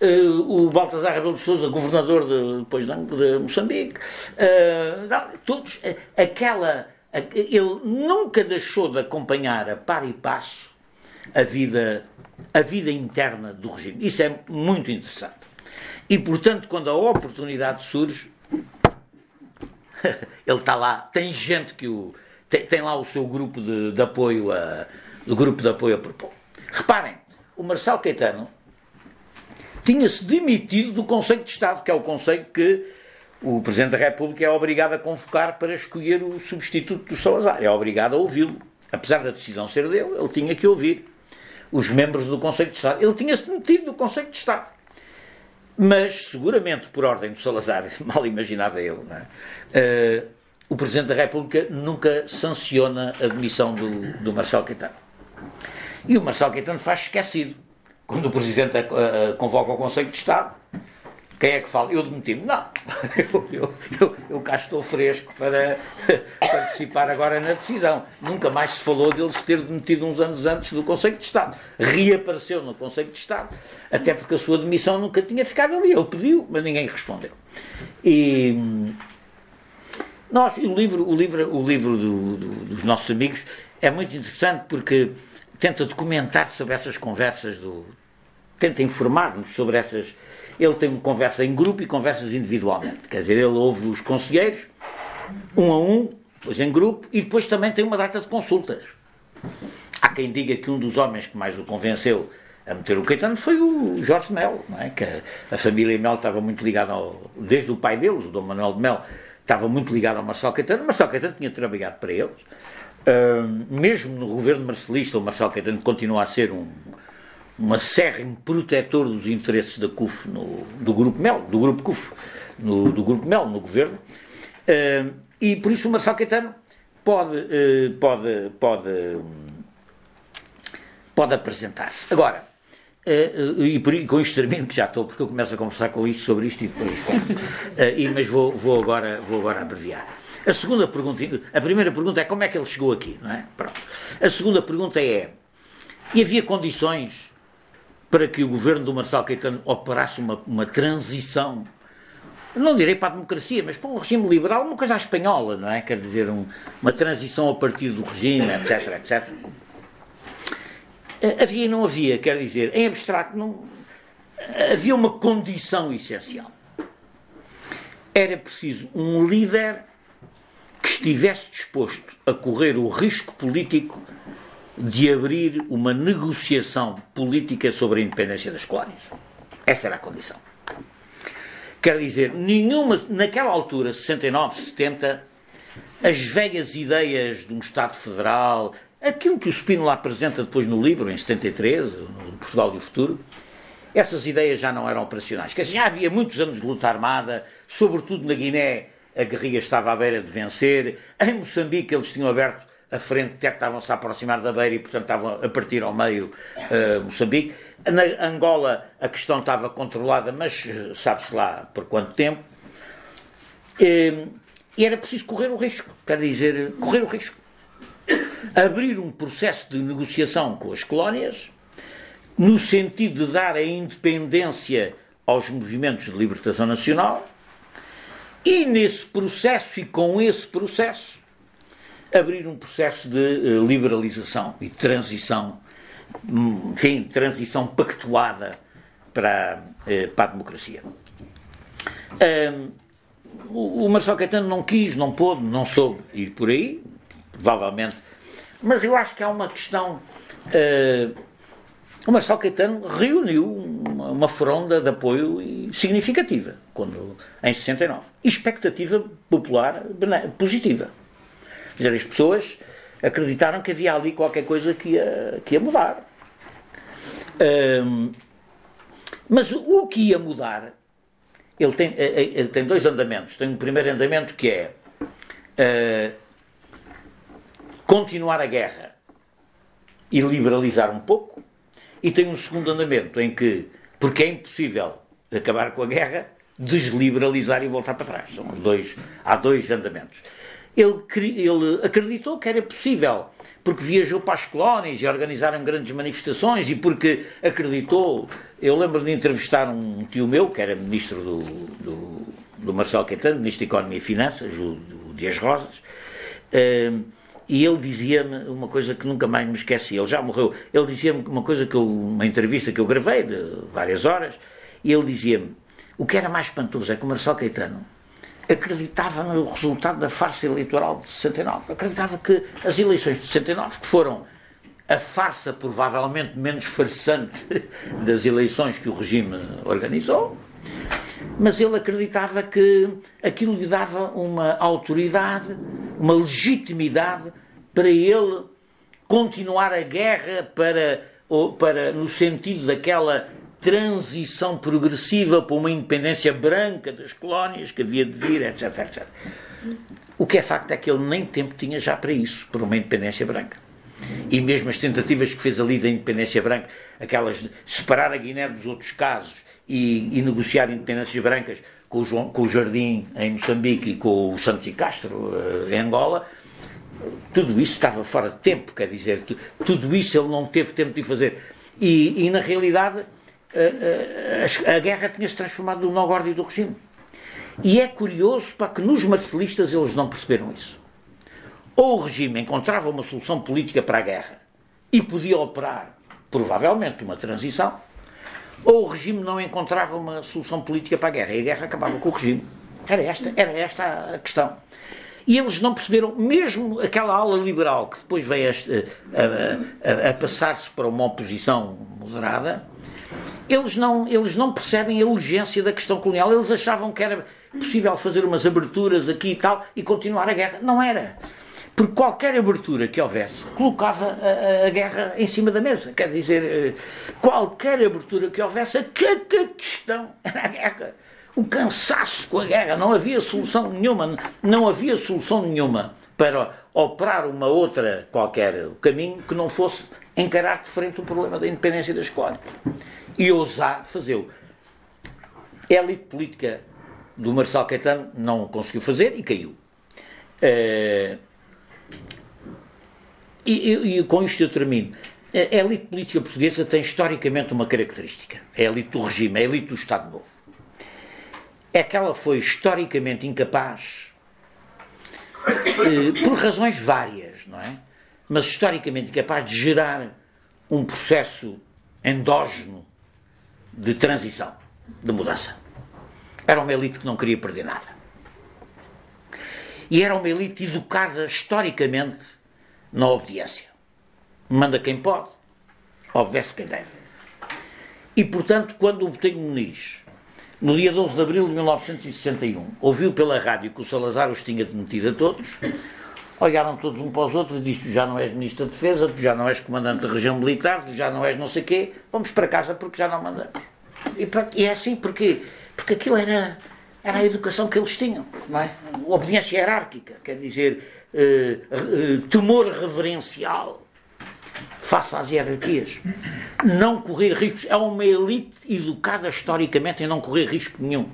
uh, o Baltasar Rebelo de Sousa, governador de, depois de, Moçambique, uh, todos, uh, aquela, ele nunca deixou de acompanhar a par e passo a vida, a vida interna do regime. Isso é muito interessante. E, portanto, quando a oportunidade surge, (laughs) ele está lá, tem gente que o tem, tem lá o seu grupo de, de apoio a, do grupo de apoio a propor. Reparem, o Marcelo Caetano tinha-se demitido do Conselho de Estado, que é o Conselho que o Presidente da República é obrigado a convocar para escolher o substituto do Salazar. É obrigado a ouvi-lo. Apesar da decisão ser dele, ele tinha que ouvir os membros do Conselho de Estado. Ele tinha-se demitido do Conselho de Estado. Mas, seguramente, por ordem do Salazar, (laughs) mal imaginava eu, é? uh, o Presidente da República nunca sanciona a demissão do, do Marcelo Caetano. E o Marcelo Caetano faz esquecido. Quando o Presidente a, a, convoca o Conselho de Estado, quem é que fala? Eu demiti-me. Não, eu, eu, eu, cá estou fresco para participar agora na decisão. Nunca mais se falou dele se ter demitido uns anos antes do Conselho de Estado. Reapareceu no Conselho de Estado, até porque a sua demissão nunca tinha ficado ali. Ele pediu, mas ninguém respondeu. E nós, o livro, o livro, o livro do, do, dos nossos amigos é muito interessante porque tenta documentar sobre essas conversas, do, tenta informar-nos sobre essas. Ele tem conversa em grupo e conversas individualmente. Quer dizer, ele ouve os conselheiros, um a um, depois em grupo, e depois também tem uma data de consultas. Há quem diga que um dos homens que mais o convenceu a meter o Caetano foi o Jorge Mel, é? que a, a família Mel estava muito ligada ao, desde o pai deles, o Dom Manuel de Mel, estava muito ligado ao Marcelo Caetano. Marcelo Caetano tinha trabalhado para eles. Uh, mesmo no governo marcelista, o Marcelo Caetano continua a ser um, um acérrimo protetor dos interesses da CUF, no, do Grupo Mel, do Grupo CUF, no, do Grupo Mel, no governo. Uh, e por isso o Marcelo Caetano pode, uh, pode, pode, pode apresentar-se. Agora, Uh, e, por, e com isto termino, que já estou, porque eu começo a conversar com isto sobre isto e depois uh, (laughs) e, Mas vou, vou, agora, vou agora abreviar. A segunda pergunta, a primeira pergunta é como é que ele chegou aqui, não é? Pronto. A segunda pergunta é: e havia condições para que o governo do Marcelo Caetano operasse uma, uma transição, não direi para a democracia, mas para um regime liberal, uma coisa à espanhola, não é? Quer dizer, um, uma transição a partir do regime, etc, etc. Eh, havia e não havia, quer dizer, em abstrato não, havia uma condição essencial. Era preciso um líder que estivesse disposto a correr o risco político de abrir uma negociação política sobre a independência das colónias. Essa era a condição. Quer dizer, nenhuma, naquela altura, 69, 70, as velhas ideias de um Estado federal, Aquilo que o Spínola apresenta depois no livro, em 73, no Portugal e o Futuro, essas ideias já não eram operacionais. Quer dizer, já havia muitos anos de luta armada, sobretudo na Guiné a guerrilha estava à beira de vencer, em Moçambique eles tinham aberto a frente, até estavam-se a aproximar da beira e, portanto, estavam a partir ao meio uh, Moçambique. Na Angola a questão estava controlada, mas eh, sabe-se lá por quanto tempo. E, e era preciso correr o risco, quer dizer, correr o risco abrir um processo de negociação com as colónias, no sentido de dar a independência aos movimentos de libertação nacional, e nesse processo e com esse processo abrir um processo de uh, liberalização e transição, enfim, transição pactuada para, uh, para a democracia. O, Marcelo Caetano não quis, não pôde, não soube ir por aí, provavelmente mas eu acho que há uma questão uh, o Marcelo Caetano reuniu uma, uma fronda de apoio significativa quando, em 69. Expectativa popular positiva. Dizer, as pessoas acreditaram que havia ali qualquer coisa que ia, que ia mudar. Um, mas o que ia mudar, ele tem, eh, eh, ele tem dois andamentos. Tem um primeiro andamento que é uh, continuar a guerra e liberalizar um pouco, e tem um segundo andamento em que, porque é impossível acabar com a guerra, desliberalizar e voltar para trás. São os dois, há dois andamentos. Ele, ele acreditou que era possível, porque viajou para as colónias e organizaram grandes manifestações e porque acreditou. Eu lembro de entrevistar um tio meu, que era ministro do, do, do Marcelo Caetano, ministro da Economia e Finanças, o, o Dias Rosas. Uh, e ele dizia-me uma coisa que nunca mais me esqueci. Ele já morreu. Ele dizia-me uma coisa que eu, uma entrevista que eu gravei de várias horas, e ele dizia-me: o que era mais espantoso é que o Marcelo Caetano acreditava no resultado da farsa eleitoral de 69. Acreditava que as eleições de 69, que foram a farsa provavelmente menos farsante (laughs) das eleições que o regime organizou, mas ele acreditava que aquilo lhe dava uma autoridade, uma legitimidade para ele continuar a guerra para, para no sentido daquela transição progressiva para uma independência branca das colónias que havia de vir, etc, etc. O que é facto é que ele nem tempo tinha já para isso, para uma independência branca. E mesmo as tentativas que fez ali da independência branca, aquelas de separar a Guiné dos outros casos e, e negociar independências brancas com o, João, com o Jardim em Moçambique e com o Santos e Castro uh, em Angola, tudo isso estava fora de tempo, quer dizer, tudo isso ele não teve tempo de fazer. E, e na realidade, a, guerra tinha-se transformado no nó do regime. E é curioso para que nos marcelistas eles não perceberam isso. Ou o regime encontrava uma solução política para a guerra e podia operar, provavelmente, uma transição, ou o regime não encontrava uma solução política para a guerra e a guerra acabava com o regime. Era esta, era esta a questão. E eles não perceberam, mesmo aquela ala liberal que depois veio a, a, a, a passar-se para uma oposição moderada, eles não, eles não percebem a urgência da questão colonial. Eles achavam que era possível fazer umas aberturas aqui e tal e continuar a guerra. Não era. Porque qualquer abertura que houvesse colocava a, a, guerra em cima da mesa. Quer dizer, eh, qualquer abertura que houvesse, a questão era a guerra. O cansaço com a guerra. Não havia solução nenhuma. Não havia solução nenhuma para operar uma outra qualquer caminho que não fosse encarar de frente o problema da independência da escola e ousar fazê-lo. A elite política do Marcelo Caetano não conseguiu fazer e caiu. Uh, e, e, e, com isto eu termino. A elite política portuguesa tem historicamente uma característica: a elite do regime, a elite do Estado Novo. É que ela foi historicamente incapaz, uh, por razões várias, não é? Mas historicamente incapaz de gerar um processo endógeno de transição, de mudança. Era uma elite que não queria perder nada. E era uma elite educada historicamente na obediência. Manda quem pode, obedece quem deve. E, portanto, quando o Botelho Muniz, no dia 12 de abril de 1961, ouviu pela rádio que o Salazar os tinha demitido a todos, olharam todos um para os outros e disse: Tu já não és Ministro da Defesa, tu já não és Comandante da Região Militar, tu já não és não sei quê, vamos para casa porque já não mandamos. E, pronto, e é assim porque, porque aquilo era, era a educação que eles tinham, não é? Obediência hierárquica, quer dizer, eh, eh, temor reverencial face às hierarquias. Não correr riscos. É uma elite educada historicamente em não correr risco nenhum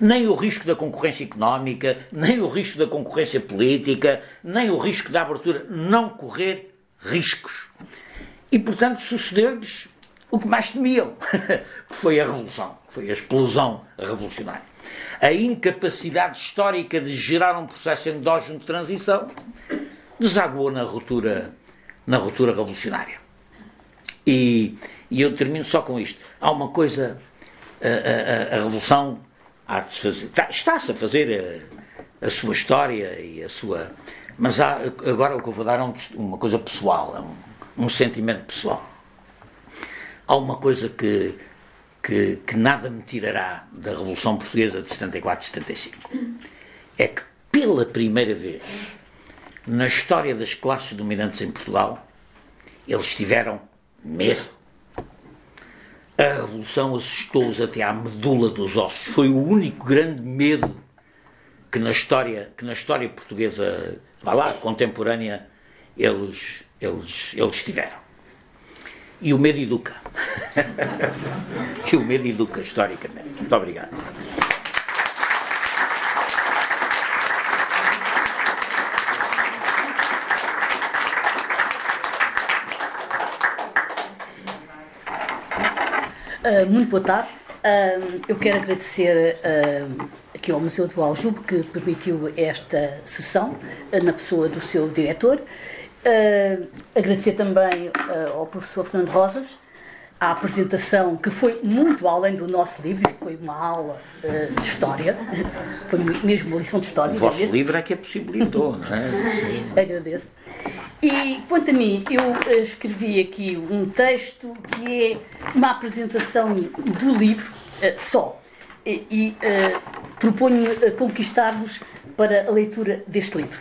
nem o risco da concorrência económica, nem o risco da concorrência política, nem o risco da abertura. Não correr riscos. E, portanto, sucedeu-lhes o que mais temiam, (laughs) que foi a revolução, foi a explosão revolucionária. A incapacidade histórica de gerar um processo endógeno de transição desaguou na ruptura, na ruptura revolucionária. E, e eu termino só com isto. Há uma coisa, a, a, a revolução está, está-se a fazer a, a, sua história e a sua. Mas há, agora o que eu vou dar é um, uma coisa pessoal, é um, um sentimento pessoal. Há uma coisa que, que, que nada me tirará da Revolução Portuguesa de 74 e 75. É que, pela primeira vez na história das classes dominantes em Portugal, eles tiveram medo. A Revolução assustou-os até à medula dos ossos. Foi o único grande medo que na história, que na história portuguesa, vá lá, contemporânea, eles, eles, eles tiveram. E o medo educa. (laughs) e o medo educa, historicamente. Muito obrigado. Uh, muito boa tarde. Uh, eu quero agradecer uh, aqui ao Museu do Aljube que permitiu esta sessão na pessoa do seu diretor. agradecer também ao professor Fernando Rosas a apresentação que foi muito além do nosso livro, isto foi uma aula uh, de história, (laughs) foi mesmo uma lição de história. O vosso agradeço. livro é que é possibilitou, não é? (laughs) Sim. Agradeço. E quanto a mim, eu uh, escrevi aqui um texto que é uma apresentação do livro uh, só. E, e proponho conquistar-vos para a leitura deste livro.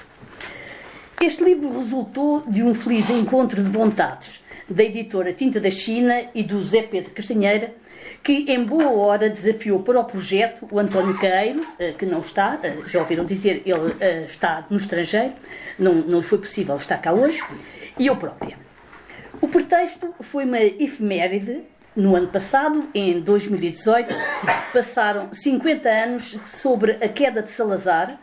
Este livro resultou de um feliz encontro de vontades da editora Tinta da China e do Zé Pedro Castanheira, que em boa hora desafiou para o projeto o António Caeiro, eh, que não está, eh, já ouviram dizer, ele eh, está no estrangeiro, não, não foi possível estar cá hoje, e eu própria. O pretexto foi uma efeméride. No ano passado, em 2018, passaram 50 anos sobre a queda de Salazar,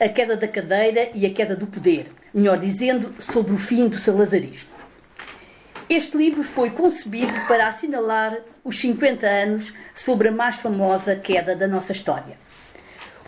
a queda da cadeira e a queda do poder. Melhor dizendo, sobre o fim do salazarismo. Este livro foi concebido para assinalar os 50 anos sobre a mais famosa queda da nossa história.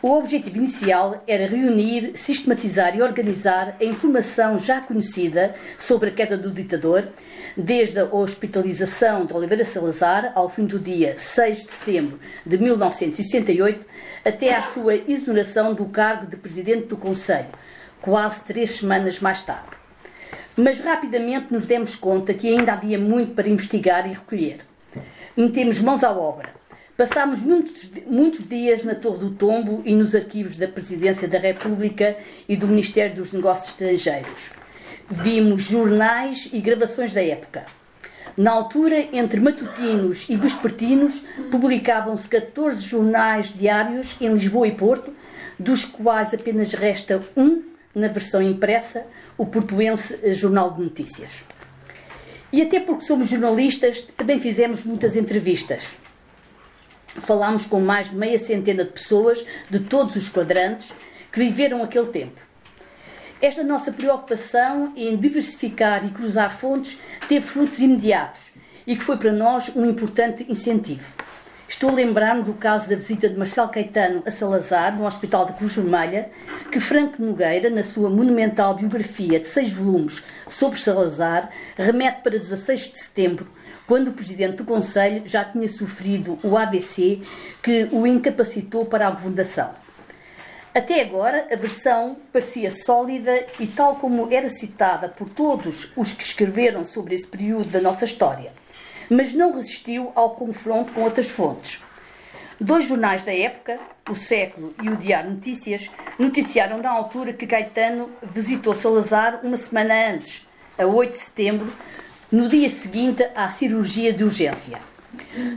O objetivo inicial era reunir, sistematizar e organizar a informação já conhecida sobre a queda do ditador, desde a hospitalização de Oliveira Salazar ao fim do dia 6 de setembro de 1968 até à sua exoneração do cargo de presidente do Conselho, quase três semanas mais tarde mas rapidamente nos demos conta que ainda havia muito para investigar e recolher. Metemos mãos à obra. Passámos muitos, muitos dias na Torre do Tombo e nos arquivos da Presidência da República e do Ministério dos Negócios Estrangeiros. Vimos jornais e gravações da época. Na altura, entre matutinos e vespertinos, publicavam-se 14 jornais diários em Lisboa e Porto, dos quais apenas resta um na versão impressa, o Portuense Jornal de Notícias. E até porque somos jornalistas, também fizemos muitas entrevistas. Falámos com mais de meia centena de pessoas de todos os quadrantes que viveram aquele tempo. Esta nossa preocupação em diversificar e cruzar fontes teve frutos imediatos e que foi para nós um importante incentivo. Estou a lembrar-me do caso da visita de Marcelo Caetano a Salazar, no Hospital da Cruz Vermelha, que Franco Nogueira, na sua monumental biografia de seis volumes sobre Salazar, remete para 16 de setembro, quando o presidente do Conselho já tinha sofrido o AVC que o incapacitou para a governação. Até agora, a versão parecia sólida e tal como era citada por todos os que escreveram sobre esse período da nossa história mas não resistiu ao confronto com outras fontes. Dois jornais da época, O Século e o Diário Notícias, noticiaram na altura que Caetano visitou Salazar uma semana antes, a 8 de setembro, no dia seguinte à cirurgia de urgência.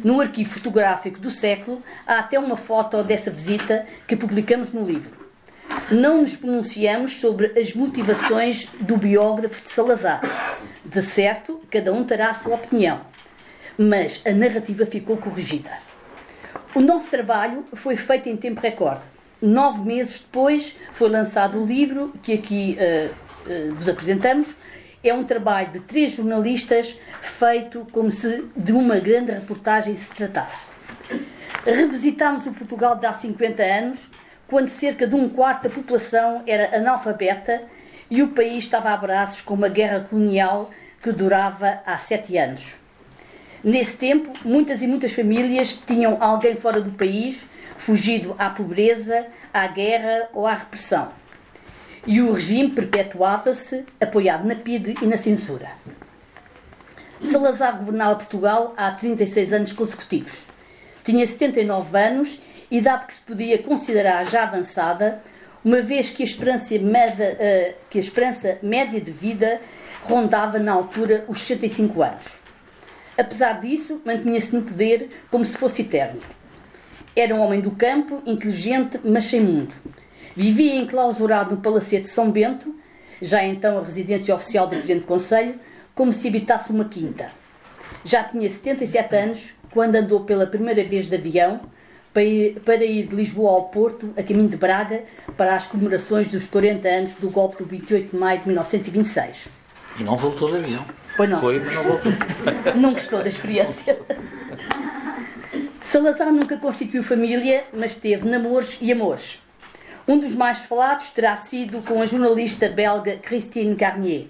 No arquivo fotográfico do século há até uma foto dessa visita que publicamos no livro. Não nos pronunciamos sobre as motivações do biógrafo de Salazar. De certo, cada um terá a sua opinião mas a narrativa ficou corrigida. O nosso trabalho foi feito em tempo recorde. Nove meses depois foi lançado o livro que aqui uh, uh, vos apresentamos. É um trabalho de três jornalistas feito como se de uma grande reportagem se tratasse. Revisitámos o Portugal de há 50 anos, quando cerca de um quarto da população era analfabeta e o país estava a braços com uma guerra colonial que durava há sete anos. Nesse tempo, muitas e muitas famílias tinham alguém fora do país, fugido à pobreza, à guerra ou à repressão. E o regime perpetuava-se, apoiado na PIDE e na censura. Salazar governava Portugal há 36 anos consecutivos. Tinha 79 anos, idade que se podia considerar já avançada, uma vez que a esperança média, eh, que a esperança média de vida rondava na altura os 65 anos. Apesar disso, mantinha-se no poder como se fosse eterno. Era um homem do campo, inteligente, mas sem mundo. Vivia enclausurado no Palacete de São Bento, já então a residência oficial do Presidente do Conselho, como se habitasse uma quinta. Já tinha 77 anos quando andou pela primeira vez de avião para ir, de Lisboa ao Porto, a caminho de Braga, para as comemorações dos 40 anos do golpe do 28 de maio de 1926. E não voltou de avião. Pois não. Foi, mas não voltou. (laughs) Não gostou da experiência. Salazar nunca constituiu família, mas teve namoros e amores. Um dos mais falados terá sido com a jornalista belga Christine Garnier.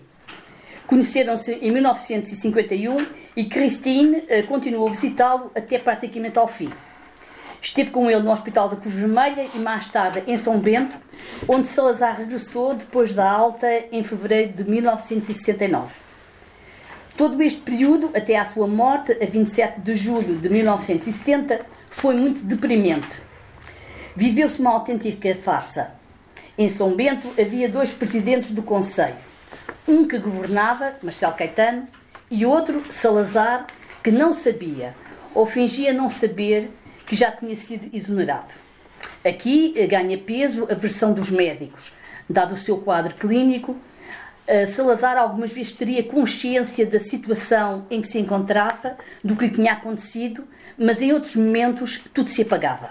Conheceram-se em 1951 e Christine eh, continuou a visitá-lo até praticamente ao fim. Esteve com ele no Hospital da Cruz Vermelha e mais tarde em São Bento, onde Salazar regressou depois da alta em fevereiro de 1969. Todo este período, até à sua morte, a 27 de julho de 1970, foi muito deprimente. Viveu-se uma autêntica farsa. Em São Bento havia dois presidentes do Conselho. Um que governava, Marcelo Caetano, e outro, Salazar, que não sabia, ou fingia não saber, que já tinha sido exonerado. Aqui ganha peso a versão dos médicos. Dado o seu quadro clínico, eh, Salazar algumas vezes teria consciência da situação em que se encontrava, do que lhe tinha acontecido, mas em outros momentos tudo se apagava.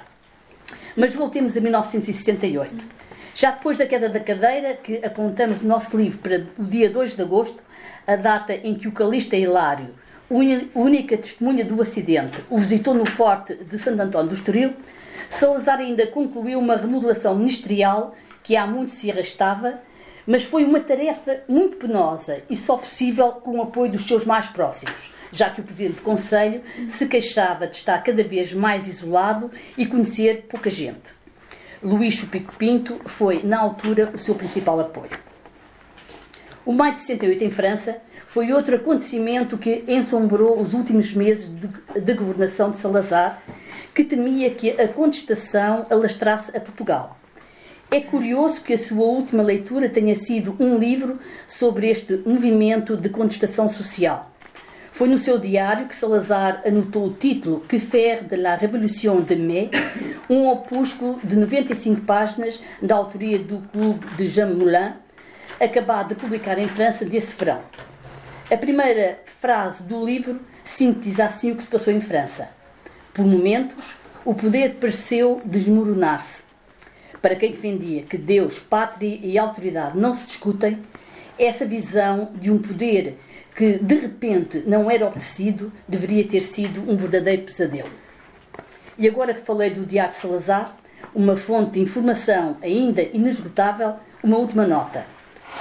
Mas voltemos a 1968. Já depois da queda da cadeira, que apontamos no nosso livro para o dia 2 de agosto, a data em que o Calista Hilário, única testemunha do acidente, o visitou no forte de Santo António do Estoril, Salazar ainda concluiu uma remodelação ministerial que há muito se arrastava, mas foi uma tarefa muito penosa e só possível com o apoio dos seus mais próximos, já que o Presidente do Conselho se queixava de estar cada vez mais isolado e conhecer pouca gente. Luís Chupico Pinto foi, na altura, o seu principal apoio. O maio de 68 em França foi outro acontecimento que ensombrou os últimos meses de, de governação de Salazar, que temia que a contestação alastrasse a Portugal. É curioso que a sua última leitura tenha sido um livro sobre este movimento de contestação social. Foi no seu diário que Salazar anotou o título Que faire de la Révolution de Mai, um opúsculo de 95 páginas da autoria do Clube de Jean Moulin, acabado de publicar em França desse verão. A primeira frase do livro sintetiza assim o que se passou em França. Por momentos, o poder pareceu desmoronar-se. Para quem defendia que Deus, pátria e autoridade não se discutem, essa visão de um poder que de repente não era obedecido deveria ter sido um verdadeiro pesadelo. E agora que falei do Diário de Salazar, uma fonte de informação ainda inesgotável, uma última nota.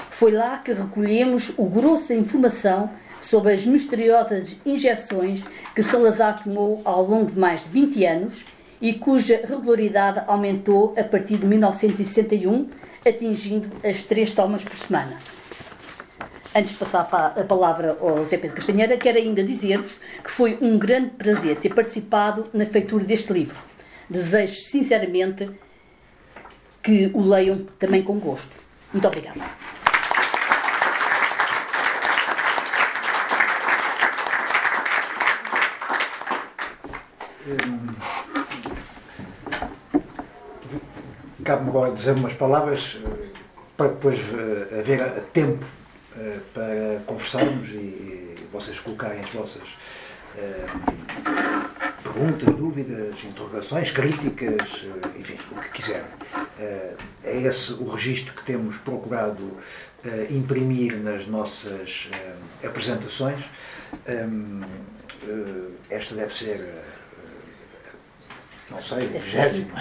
Foi lá que recolhemos o grosso da informação sobre as misteriosas injeções que Salazar tomou ao longo de mais de 20 anos e cuja regularidade aumentou a partir de 1961, atingindo as três tomas por semana. Antes de passar a palavra ao José Pedro Castanheira, quero ainda dizer-vos que foi um grande prazer ter participado na feitura deste livro. Desejo sinceramente que o leiam também com gosto. Muito obrigada. Cabe-me agora dizer umas palavras eh, para depois eh, haver tempo eh, para conversarmos e vocês colocarem as vossas perguntas, dúvidas, interrogações, críticas, enfim, o que quiserem. É esse o registro que temos procurado imprimir nas nossas apresentações. Esta deve ser não sei, vigésimo. uh,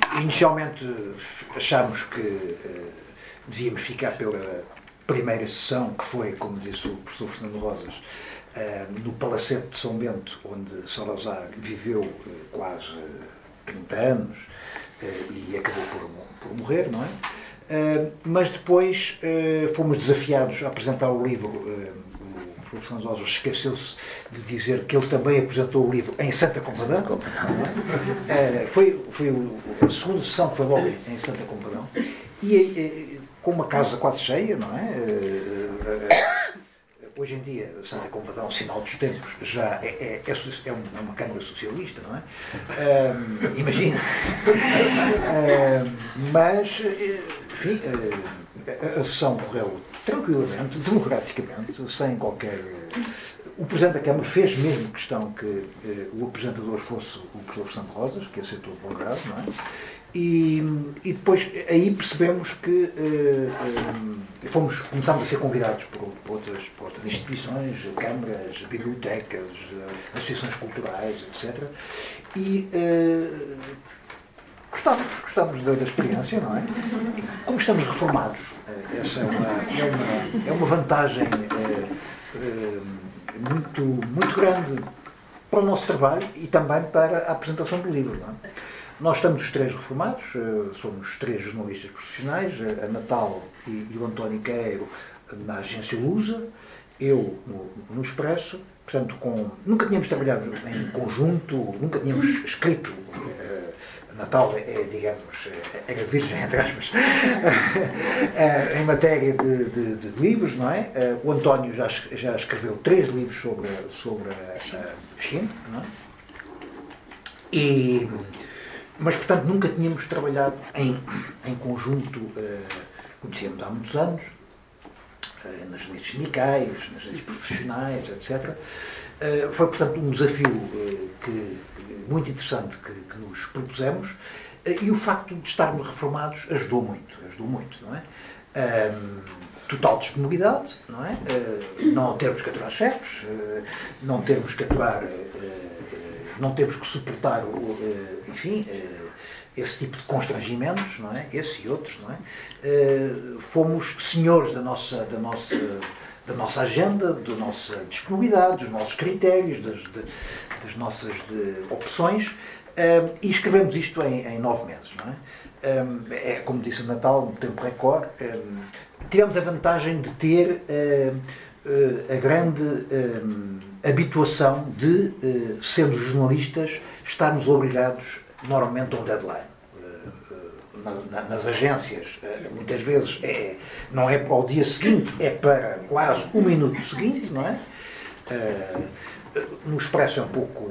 (laughs) inicialmente achámos que uh, devíamos ficar pela primeira sessão, que foi, como disse o professor Fernando Rosas, uh, no Palacete de São Bento, onde Salazar viveu quase 30 anos e acabou por, por morrer, não é? mas depois fomos desafiados a apresentar o livro Fernando Rosa esqueceu-se de dizer que ele também apresentou o livro em Santa Compadão. É, foi, foi a segunda sessão que foi logo em Santa Compadão. E com uma casa quase cheia, não é? Hoje em dia, Santa Compadão, sinal dos tempos, já é, é, é, é uma Câmara Socialista, não é? Um, imagina. Um, (laughs) mas, enfim, a sessão correu tranquilamente, democraticamente, sem qualquer. O Presidente da Câmara fez mesmo questão que eh, o apresentador fosse o professor Santo Rosas, que aceitou de bom grado, não é? E, e depois aí percebemos que eh, eh, fomos, começámos a ser convidados por, por, outras, por outras instituições, câmaras, bibliotecas, eh, associações culturais, etc. E eh, gostávamos, gostávamos da, da, experiência, não é? Como estamos reformados, eh, essa é uma, é uma, é uma vantagem eh, eh, muito, muito grande para o nosso trabalho e também para a apresentação do livro. Não é? Nós estamos os três reformados, somos três jornalistas profissionais, a Natal e, o António Queiro na agência Lusa, eu no, no Expresso, portanto, com, nunca tínhamos trabalhado em conjunto, nunca tínhamos escrito Natal é, digamos, era virgem, entre aspas, (laughs) em matéria de, de, de, livros, não é? O António já, já escreveu três livros sobre, sobre a, China, não é? E, mas, portanto, nunca tínhamos trabalhado em, em conjunto, conhecíamos há muitos anos, nas listas sindicais, nas listas profissionais, etc. Foi, portanto, um desafio que muito interessante que, que nos propusemos eh, e o facto de estarmos reformados ajudou muito, ajudou muito, não é? Um, total disponibilidade, não é? Uh, não termos que aturar chefes, uh, não termos que aturar, uh, não temos que suportar, enfim, esse tipo de constrangimentos, não é? Esse e outros, não é? fomos senhores da nossa, da nossa da nossa agenda, da nossa disponibilidade, dos nossos critérios, das, de, das nossas de, opções, um, e escrevemos isto em, em, nove meses. É? Um, é, como disse o Natal, um tempo recorde. Um, tivemos a vantagem de ter a grande habituação de, sendo jornalistas, estarmos obrigados normalmente a um deadline nas agências, eh, muitas vezes é, não é para o dia seguinte, é para quase o minuto seguinte, não é? Eh, no Expresso é um pouco,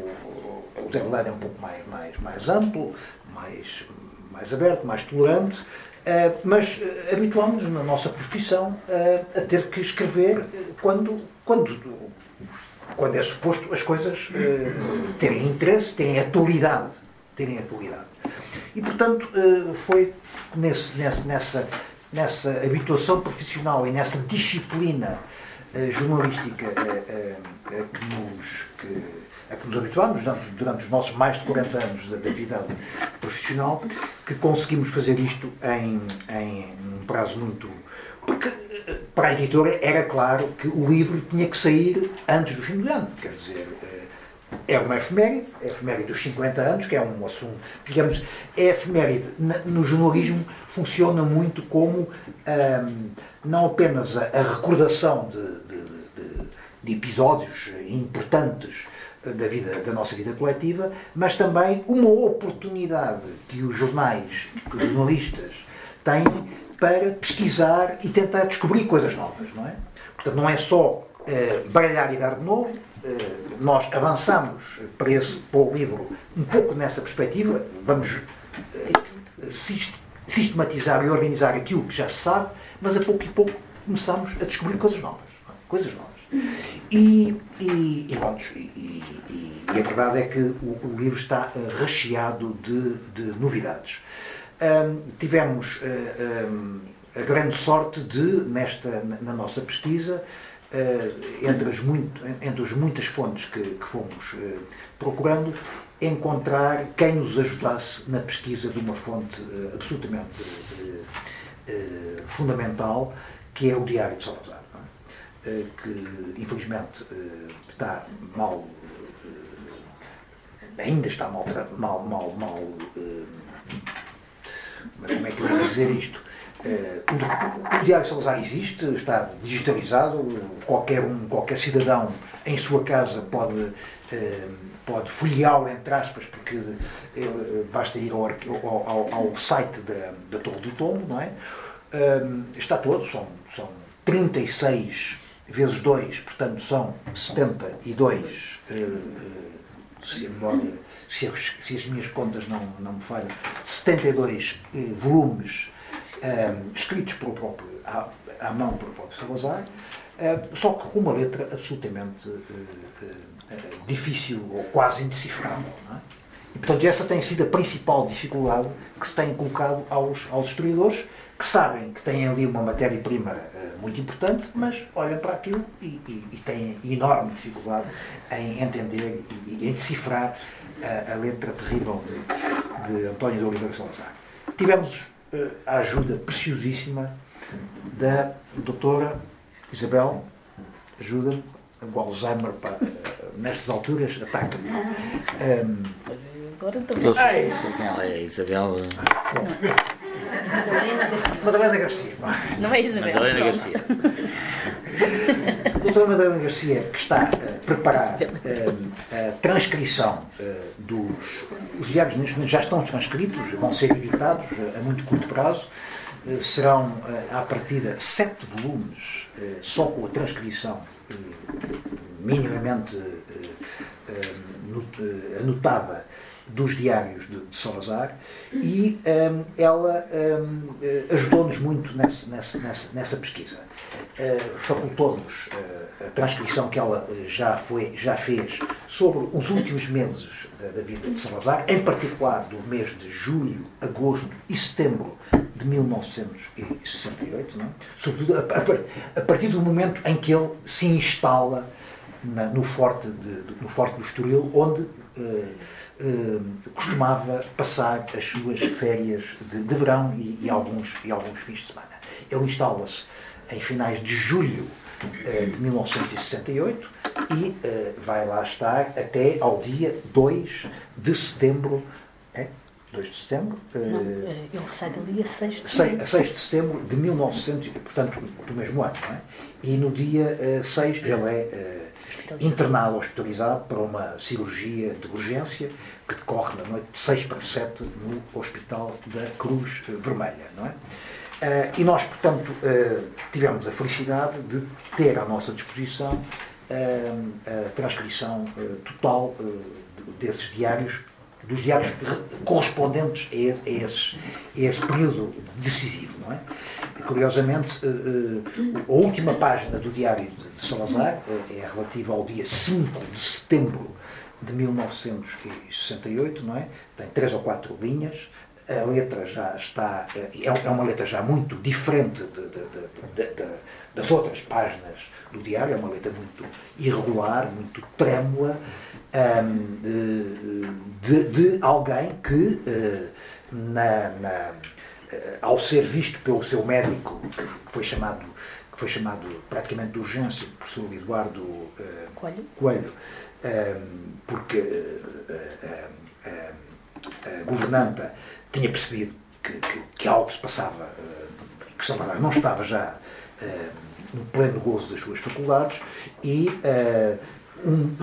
o deadline é um pouco mais, mais, mais amplo, mais, mais aberto, mais tolerante, eh, mas habituámos na nossa profissão a ter que escrever quando, quando, quando é suposto as coisas terem interesse, terem atualidade. Terem atualidade. E, portanto, eh, foi nesse, nessa, nessa habituação profissional e nessa disciplina eh, jornalística eh, a que nos, que, a que nos habituámos durante, durante, os nossos mais de 40 anos de atividade profissional, que conseguimos fazer isto em, em um prazo muito. Porque para a editora era claro que o livro tinha que sair antes do fim do ano. Quer dizer, é uma efeméride, é a efeméride dos 50 anos, que é um assunto, digamos, é efeméride. No jornalismo funciona muito como hum, não apenas a, a recordação de, de, de, de, episódios importantes da, vida, da nossa vida coletiva, mas também uma oportunidade que os jornais, que os jornalistas têm para pesquisar e tentar descobrir coisas novas, não é? Portanto, não é só uh, baralhar e dar de novo, eh, nós avançamos para, esse, para o livro um pouco nessa perspectiva, vamos eh, sistematizar e organizar aquilo que já se sabe, mas a pouco e pouco começamos a descobrir coisas novas. É? Coisas novas. E, e, e, bom, e, e, a verdade é que o, o livro está uh, recheado de, de novidades. Um, tivemos uh, um, a grande sorte de, nesta, na nossa pesquisa, eh, entre, as muito, entre as muitas fontes que, que fomos eh, procurando, encontrar quem nos ajudasse na pesquisa de uma fonte eh, absolutamente fundamental, que é o Diário de Salazar, é? que infelizmente está mal, ainda está mal, mal, mal, mal como é que eu vou dizer isto? O, o Diário Salazar existe, está digitalizado, qualquer um, qualquer cidadão em sua casa pode pode folheá-lo, entre aspas, porque ele, basta ir ao, ao, ao, site da, da Torre do Tombo, não é? Um, está todo, são, são 36 vezes 2, portanto são 72, uh, uh, se, memória, se, as minhas contas não, não me falham, 72 uh, volumes um, escritos pelo próprio, à, à, mão pelo próprio Salazar, só que com uma letra absolutamente difícil ou quase indecifrável. É? E, portanto, essa tem sido a principal dificuldade que se tem colocado aos, aos historiadores, que sabem que têm ali uma matéria-prima uh, muito importante, mas olham para aquilo e, e, e têm enorme dificuldade em entender e, em decifrar uh, a letra terrível de, de António de Oliveira Salazar. Tivemos uh, a ajuda preciosíssima da doutora Isabel, ajuda-me, o Alzheimer, pá, nestas alturas, ataca-me. Um, Agora também. Eu sei, sei quem ela é, Isabel. Madalena Garcia. Madalena Garcia. Não é Isabel. Madalena Garcia. (laughs) Doutora Madalena Garcia, que está a preparar a transcrição dos. Os diários neste momento já estão transcritos, vão ser editados a muito curto prazo. Serão, à partida, sete volumes só com a transcrição minimamente anotada dos diários de, de Salazar e um, ela um, ajudou-nos muito nessa, nessa, nessa pesquisa. Uh, Facultou-nos uh, a transcrição que ela já, foi, já fez sobre os últimos meses da, da, vida de Salazar, em particular do mês de julho, agosto e setembro de 1968, não é? sobretudo a, a, a, partir do momento em que ele se instala na, no, forte de, no Forte do Estoril, onde uh, costumava passar as suas férias de, de verão e, e, alguns, e alguns fins de semana. Ele instala-se em finais de julho uh, de 1968 e vai lá estar até ao dia 2 de setembro. É? 2 de setembro. Não, ele sai dali a 6 de setembro. A 6 de setembro de 1900, portanto, do mesmo ano. É? E no dia 6 ele é internado, hospitalizado para uma cirurgia de urgência que decorre na noite de 6 para 7 no Hospital da Cruz Vermelha. Não é? Uh, e nós, portanto, uh, tivemos a felicidade de ter à nossa disposição uh, a transcrição total desses diários, dos diários correspondentes a, a esse período decisivo. Não é? Curiosamente, a última página do diário de Salazar é relativa ao dia 5 de setembro de 1968, não é? Tem três ou quatro linhas. A letra já está. É, é uma letra já muito diferente de, de, de, das outras páginas do diário, é uma letra muito irregular, muito trêmula, um, de, de, alguém que, na, na, ao ser visto pelo seu médico, que foi chamado que foi chamado praticamente de urgência, por professor Eduardo uh, Coelho, Coelho um, porque uh, a governanta tinha percebido que, que, que, algo se passava, uh, que Salvador não estava já no pleno gozo das suas faculdades e um,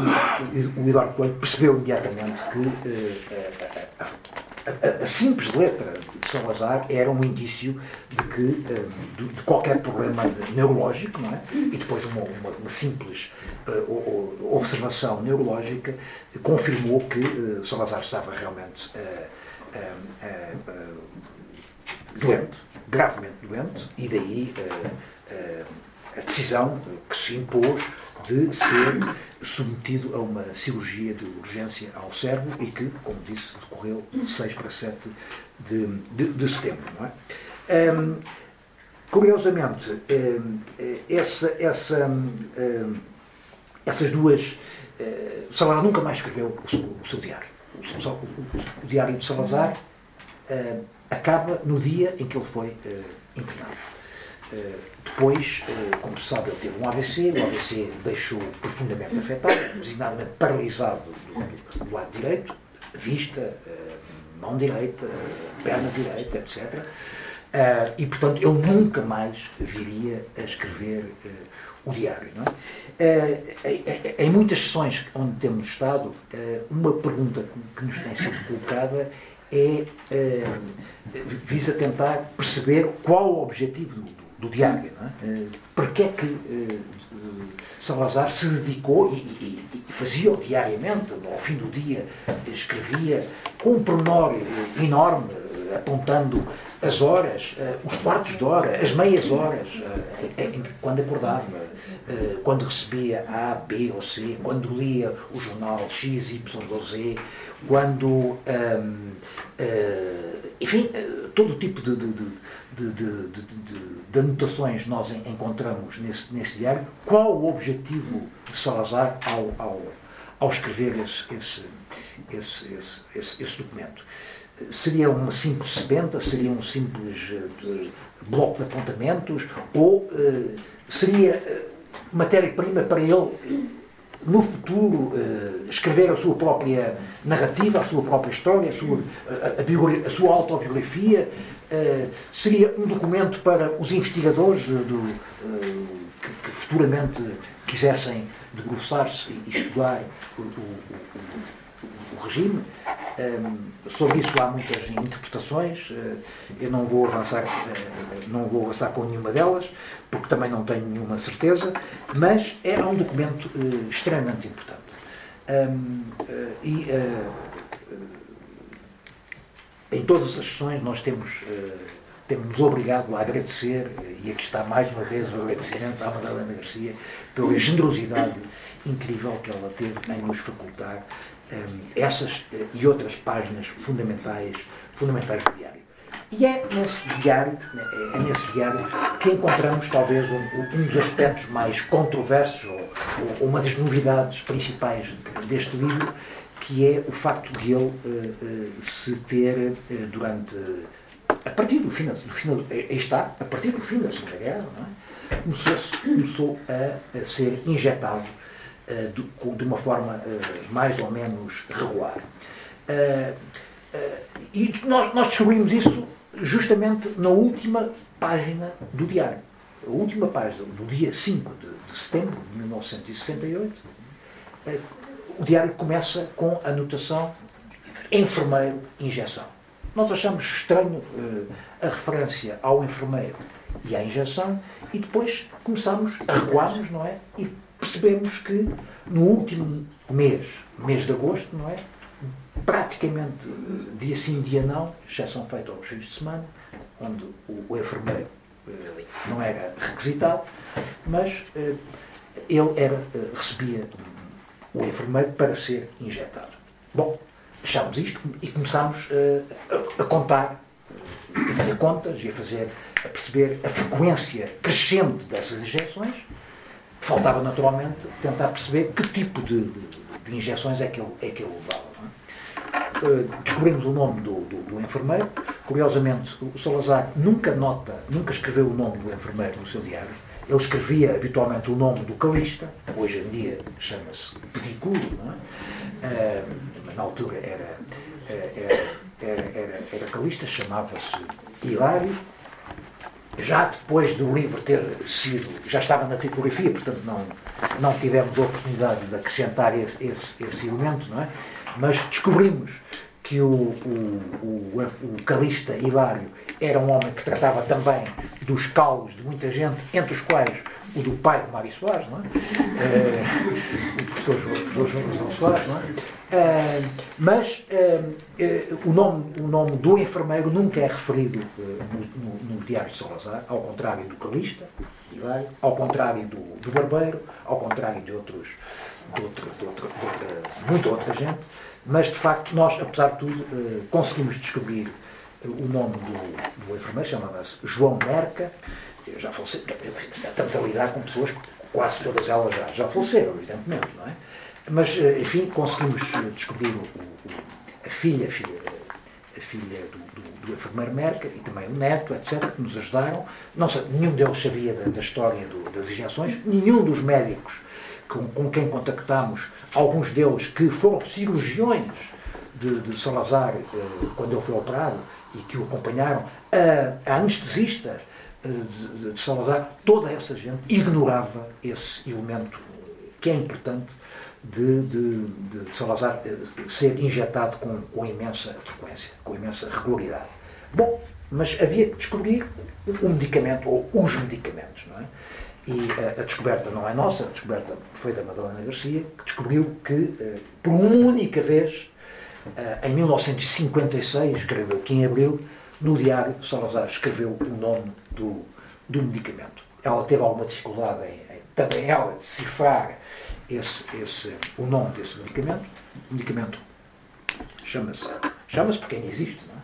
o Eduardo Coelho percebeu imediatamente que a, simples letra de Salazar era um indício de que de, de qualquer problema neurológico, não é? E depois uma, uma, uma simples uh, observação neurológica confirmou que uh, Salazar estava realmente uh, doente, gravemente doente, e daí a decisão que se impôs de ser submetido a uma cirurgia de urgência ao cérebro e que, como disse, decorreu de 6 para 7 de, de, de setembro. É? Um, curiosamente, um, essa, essa, um, essas duas. Salazar nunca mais escreveu o seu, o seu diário. O, o, diário de Salazar acaba no dia em que ele foi internado. Depois, como se sabe, ele teve um AVC, o AVC deixou profundamente afetado, designadamente paralisado do, do, lado direito, vista, mão direita, perna direita, etc. Uh, e, portanto, eu nunca mais viria a escrever o diário. Uh, em muitas sessões onde temos estado, uma pergunta que nos tem sido colocada é visa tentar perceber qual o objetivo do, do, diário. Não é? Para que é que Salazar se dedicou e, e, e fazia-o diariamente, ao fim do dia, escrevia com um pormenor enorme, apontando as horas, os quartos de hora, as meias horas, quando acordava, quando recebia A, B ou C, quando lia o jornal X, Y ou Z, quando. Ehm, enfim, todo tipo de, de, de, de, de anotações nós encontramos nesse, nesse diário. Qual o objetivo de Salazar ao, ao, ao escrever esse, esse, esse, esse, esse documento? seria uma simples sebenta, seria um simples uh, bloco de apontamentos, ou uh, seria uh, matéria-prima para ele, no futuro, escrever a sua própria narrativa, a sua própria história, a sua, a, a, a sua autobiografia? Seria um documento para os investigadores do, que, que, futuramente quisessem debruçar-se e estudar o, o, o, o regime? sobre isso há muitas interpretações. Uh, eu não vou avançar, uh, não vou avançar com nenhuma delas, porque também não tenho nenhuma certeza, mas é um documento uh, extremamente importante. Um, e em todas as sessões nós temos temos-nos obrigado a agradecer, e aqui está mais uma vez o agradecimento à Madalena Garcia, pela generosidade incrível que ela teve em nos facultar um, essas e outras páginas fundamentais, fundamentais do diário. E é nesse diário, é nesse diário que encontramos talvez um, um dos aspectos mais controversos ou, ou, uma das novidades principais deste livro, que é o facto de ele uh, uh, se ter uh, durante a partir do fim, do fim está a partir do fim da Segunda Guerra, é? começou, começou a, a ser injetado eh, de uma forma eh, mais ou menos regular. Eh, e nós, nós descobrimos isso justamente na última página do diário. A última página, do dia 5 de, de setembro de 1968, o diário começa com a anotação enfermeiro injeção. Nós achamos estranho a referência ao enfermeiro e à injeção e depois começamos a recuarmos, não é? E percebemos que no último mês, mês de agosto, não é? Praticamente dia sim, dia não, exceção feita aos fins de semana, onde o, o enfermeiro eh, não era requisitado, mas eh, ele era, eh, recebia o enfermeiro para ser injetado. Bom, achámos isto e começámos a, a contar, a fazer contas e a fazer, a perceber a frequência crescente dessas injeções Faltava, naturalmente, tentar perceber que tipo de, de, de injeções é que ele, é que ele levava. É? Uh, descobrimos o nome do, do, do, enfermeiro. Curiosamente, o Salazar nunca nota, nunca escreveu o nome do enfermeiro no seu diário. Ele escrevia habitualmente o nome do calista, hoje em dia chama-se pedicuro, não é? Uh, mas na altura era, eh, era, era, era, era calista, chamava-se Hilário já depois do livro ter sido, já estava na tipografia, portanto não, não tivemos a oportunidade de acrescentar esse, esse, esse elemento, não é? Mas descobrimos que o, o, o, o Calista Hilário era um homem que tratava também dos calos de muita gente, entre os quais o do pai de Mário Soares, não é? é o professor João Soares, não é? é mas é, o, nome, o nome do enfermeiro nunca é referido no, no, no Diário de Salazar, ao contrário do Calista, ao contrário do, do Barbeiro, ao contrário de outros, de, outro, de, outra, de outra, muita outra gente, mas de facto nós, apesar de tudo, conseguimos descobrir o nome do, do enfermeiro, chamava-se João Merca, já faleceram, estamos a lidar com pessoas, quase todas elas já, já faleceram, evidentemente, não é? Mas, eh, enfim, conseguimos eh, descobrir o, o, a filha, a filha, a filha do, do, do, enfermeiro Merca e também o neto, etc., que nos ajudaram. Não nenhum deles sabia da, da história do, das injeções, nenhum dos médicos com, com quem contactámos, alguns deles que foram cirurgiões de, de Salazar, quando ele foi operado, e que o acompanharam, a, a anestesista de, de Salazar, toda essa gente ignorava esse elemento que é importante de, de, de, Salazar ser injetado com, com imensa frequência, com imensa regularidade. Bom, mas havia que descobrir o medicamento ou os medicamentos, não é? E a, a, descoberta não é nossa, a descoberta foi da Madalena Garcia, que descobriu que, eh, por uma única vez, eh, em 1956, creio que em abril, no diário, Salazar escreveu o nome do, do medicamento. Ela teve alguma dificuldade em, em também ela decifrar esse, esse, o nome desse medicamento. O medicamento chama-se, chama-se porque ainda existe, não é?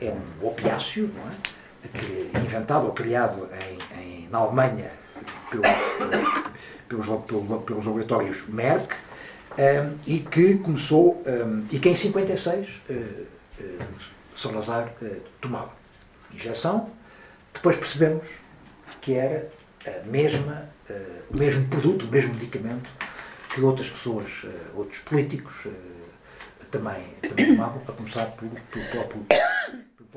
É um opiáceo, não é? Que, inventado ou criado em, na Alemanha pelos, pelos, pelos laboratórios Merck um, eh, e que começou, um, eh, e que em 56 uh, uh, Salazar uh, tomava injeção, depois percebemos que era a mesma, uh, o mesmo produto, o mesmo medicamento que outras pessoas, uh, outros políticos também, também tomavam, a começar pelo, próprio,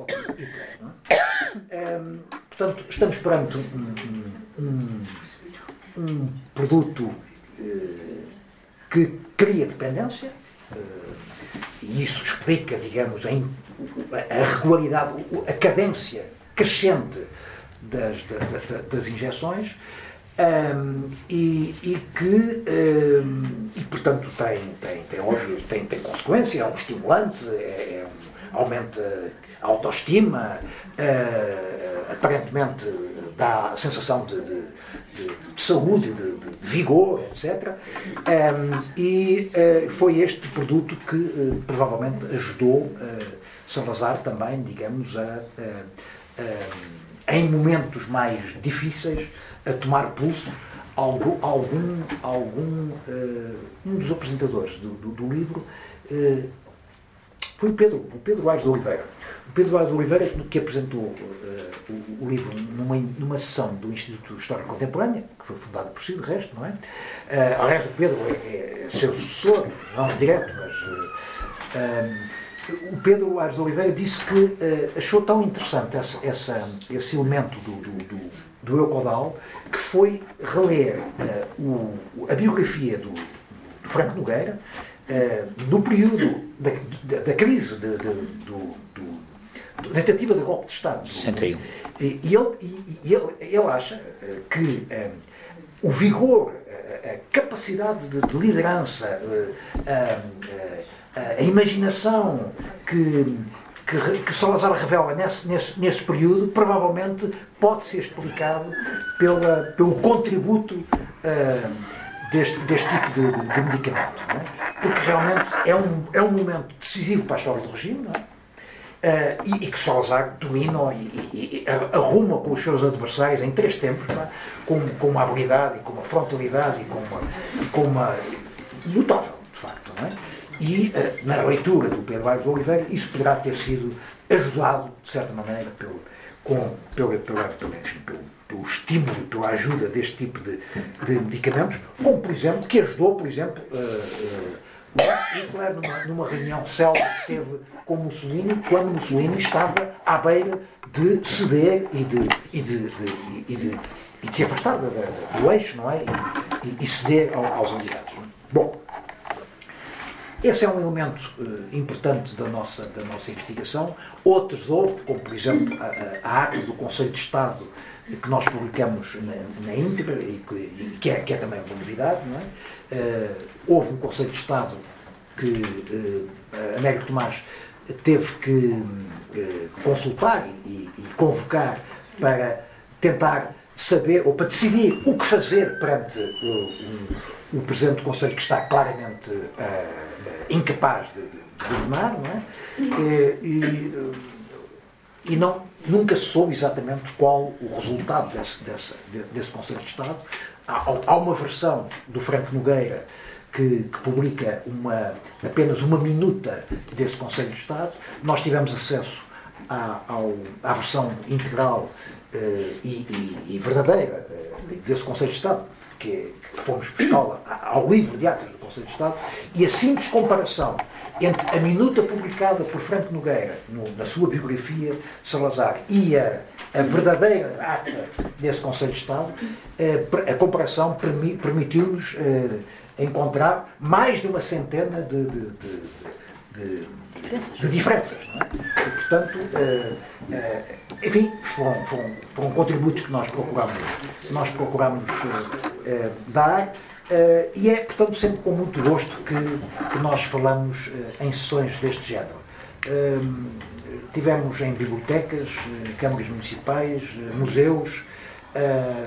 é? um, (coughs) ehm, portanto, estamos perante um, um, um produto que cria dependência, e isso explica, digamos, a a regularidade, a cadência crescente das, das, das injeções um, e, e, que, um, e, portanto, tem, tem, tem, óbvio, tem, tem consequência, é um estimulante, é, é um, aumenta a autoestima, uh, aparentemente dá a sensação de, de, de, de saúde, de, vigor, etc. Um, e uh, foi este produto que uh, provavelmente ajudou Salazar também, digamos, a, a, a, em momentos mais difíceis, a tomar pulso algum, algum, algum um dos apresentadores do, do, do livro foi o Pedro, o Pedro Aires de Oliveira. Pedro Aires de Oliveira que apresentou uh, o, o, livro numa, numa sessão do Instituto História Contemporânea, que foi fundado por si, de resto, não é? Uh, aliás, o Pedro é, é seu sucessor, não direto, mas o Pedro Aires de Oliveira disse que uh, achou tão interessante essa, essa, esse elemento do, do, do, do Eucodal que foi reler uh, o, a biografia do, do Franco Nogueira uh, no período da, da, da crise de, de, do, do, tentativa de golpe de Estado. 61. E, e, ele, e, ele, ele acha que o vigor, a capacidade de, de liderança, a imaginação que, que, que Salazar revela nesse, nesse, nesse período provavelmente pode ser explicado pela, pelo contributo uh, deste, deste tipo de, de, medicamento. É? Porque realmente é um, é um momento decisivo para a história do regime uh, e, e, que Salazar domina e, e, e, arruma com os seus adversários em três tempos, com, com uma habilidade e com uma frontalidade e com uma, com uma notável, de facto. Não é? E uh, na leitura do Pedro Aires Oliveira, isso poderá ter sido ajudado, de certa maneira, pelo, com, pelo, pelo, pelo, enfim, pelo, pelo estímulo, pela ajuda deste tipo de, de, medicamentos, como, por exemplo, que ajudou, por exemplo, uh, Hitler numa, numa reunião célebre que teve com Mussolini, quando Mussolini estava à beira de ceder e de, e de, de, e de, e de se afastar do, eixo, não é? E, ceder aos aliados. Bom, esse é um elemento uh, importante da nossa, da nossa investigação. Outros houve, como por exemplo a, a do Conselho de Estado que nós publicamos na, na íntegra e que, e que, é, que é também uma novidade. Não é? Uh, houve um Conselho de Estado que uh, Américo Tomás teve que consultar e, e convocar para tentar saber ou para decidir o que fazer perante o, o Presidente do Conselho que está claramente uh, incapaz de, de, governar, não é? E, e, não, nunca se soube exatamente qual o resultado desse, desse, desse Conselho de Estado. Há, há uma versão do Franco Nogueira que, que, publica uma, apenas uma minuta desse Conselho de Estado. Nós tivemos acesso à, ao, à versão integral uh, e, e, e, verdadeira uh, desse Conselho de Estado, que, que fomos buscá-la ao livro de atos do Conselho de Estado, e a simples comparação entre a minuta publicada por Franco Nogueira no, na sua biografia Salazar e a, a verdadeira ata desse Conselho de Estado, eh, a comparação permi, permitiu-nos eh, encontrar mais de uma centena de, de, de, de, de diferenças. É? E, portanto, eh, eh, enfim, foram, foram, foram, contributos que nós procuramos, nós procuramos eh, dar. E é, portanto, sempre com muito gosto que, que nós falamos em sessões deste género. Tivemos em bibliotecas, câmaras municipais, museus,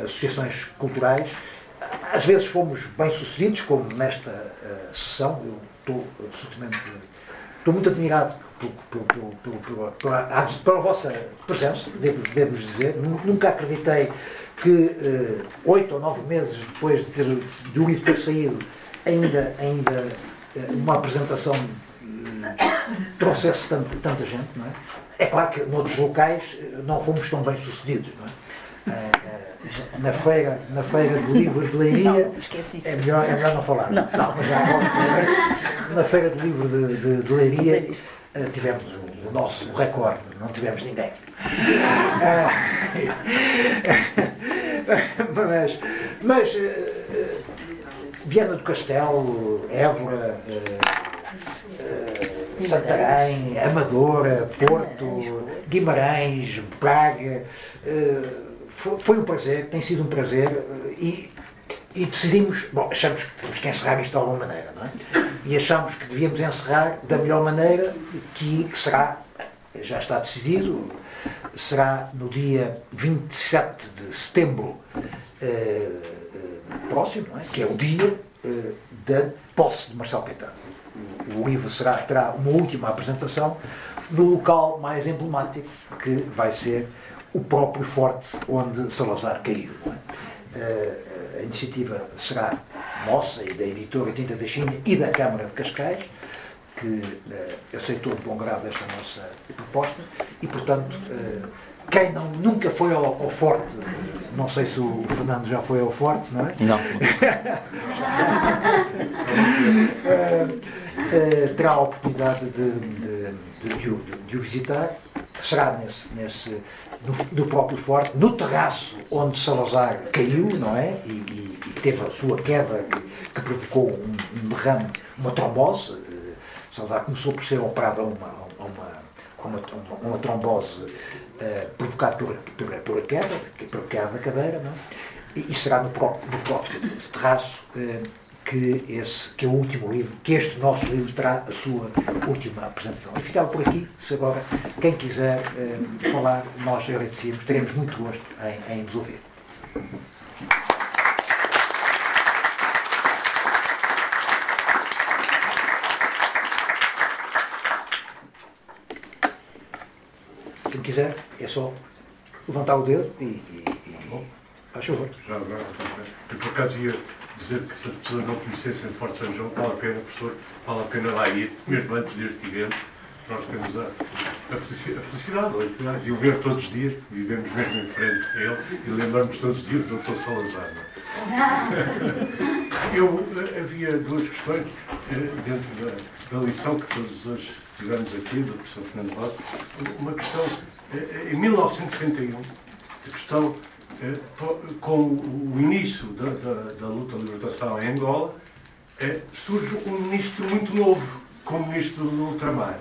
associações culturais. Às vezes fomos bem-sucedidos, como nesta sessão. Eu estou absolutamente. Estou muito admirado pela, pela, pela, pela, vossa presença, devo, devo dizer. Nunca acreditei que uh, oito ou nove meses depois de, ter, de o livro ter saído, ainda, ainda uh, uma apresentação uh, trouxesse tanta, tanta gente, não é? É claro que noutros locais não fomos tão bem sucedidos, não é? Na feira, na feira do livro de Leiria não, é, melhor, é melhor não falar. Não. não mas já, na feira do livro de, de, de Leiria tivemos o, o nosso recorde, não tivemos ninguém. (laughs) mas, mas uh, Viana do Castelo, Évora, Santarém, Amadora, Porto, Guimarães, Braga. Foi um prazer, tem sido um prazer e, e decidimos, bom, achamos que temos que encerrar isto de alguma maneira, não é? E achamos que devíamos encerrar da melhor maneira, que, que será, já está decidido, será no dia 27 de setembro eh, eh, próximo, é? que é o dia eh, da posse de Marcelo Caetano. O, o livro será, terá uma última apresentação no local mais emblemático, que vai ser o próprio forte onde Salazar caiu. É? a iniciativa será nossa e da editora Tinta da China e da Câmara de Cascais, que uh, aceitou de bom grado esta nossa proposta e, portanto, uh, quem não, nunca foi ao, ao, Forte, não sei se o Fernando já foi ao Forte, não é? Não. uh, (laughs) terá a oportunidade de, de, de, de, de o visitar. Será nesse, nesse, no, próprio Forte, no terraço onde Salazar caiu, não é? E, e, e teve a sua queda que, que provocou um, um derrame, uma trombose Salazar começou por ser operado a uma, a uma, uma, uma, trombose uh, provocada por, por, por queda, pela queda da cadeira, não é? e, e, será no próprio, no próprio terraço uh, que, esse, que é o último livro, que este nosso livro terá a sua última apresentação. E ficava por aqui, se agora quem quiser uh, falar, nós agradecemos, teremos muito gosto em, em nos ouvir. quiser, é só levantar o dedo e, e, e faz favor. Já agora, eu por acaso ia dizer que se as pessoas não conhecessem Forte São João, vale a pena, professor, vale a pena lá ir, mesmo antes deste evento, nós temos a, a, felicidade, de o ver todos os dias, vivemos mesmo em frente a ele e lembramos todos os dias do Dr. Salazar. É? (laughs) Eu, eh, havia duas questões eh, dentro da, da lição que todos hoje tivemos aqui, do professor Fernando Rosa. Uma questão em 1961, a questão eh, com o início da, da, da luta de libertação em Angola, eh, surge um ministro muito novo, como ministro do ultramar,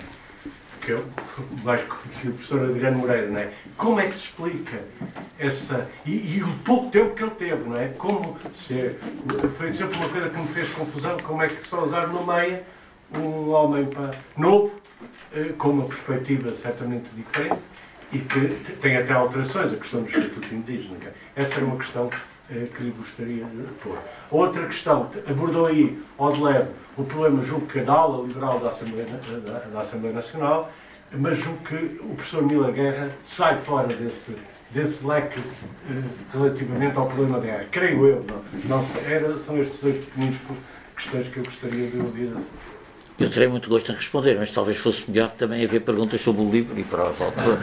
que é o (laughs) mais conhecido professor Adriano Moreira, não é? Como é que se explica essa. E, e, o pouco tempo que ele teve, não é? Como ser. Foi sempre uma coisa que me fez confusão, como é que Salazar nomeia um homem novo, eh, com uma perspectiva certamente diferente, e que tem até alterações, a questão do Estatuto Indígena. Essa era uma questão eh, que lhe gostaria de pôr. Outra questão, abordou aí, ao de leve, o problema, julgo que da ala liberal da Assembleia, da, da Assembleia Nacional, mas julgo que o professor Mila Guerra sai fora desse, desse leque eh, relativamente ao problema da guerra. Creio eu, não, não era, são estes dois pequeninos questões que eu gostaria de ouvir eu terei muito gosto em responder, mas talvez fosse melhor também haver perguntas sobre o livro e para os autores.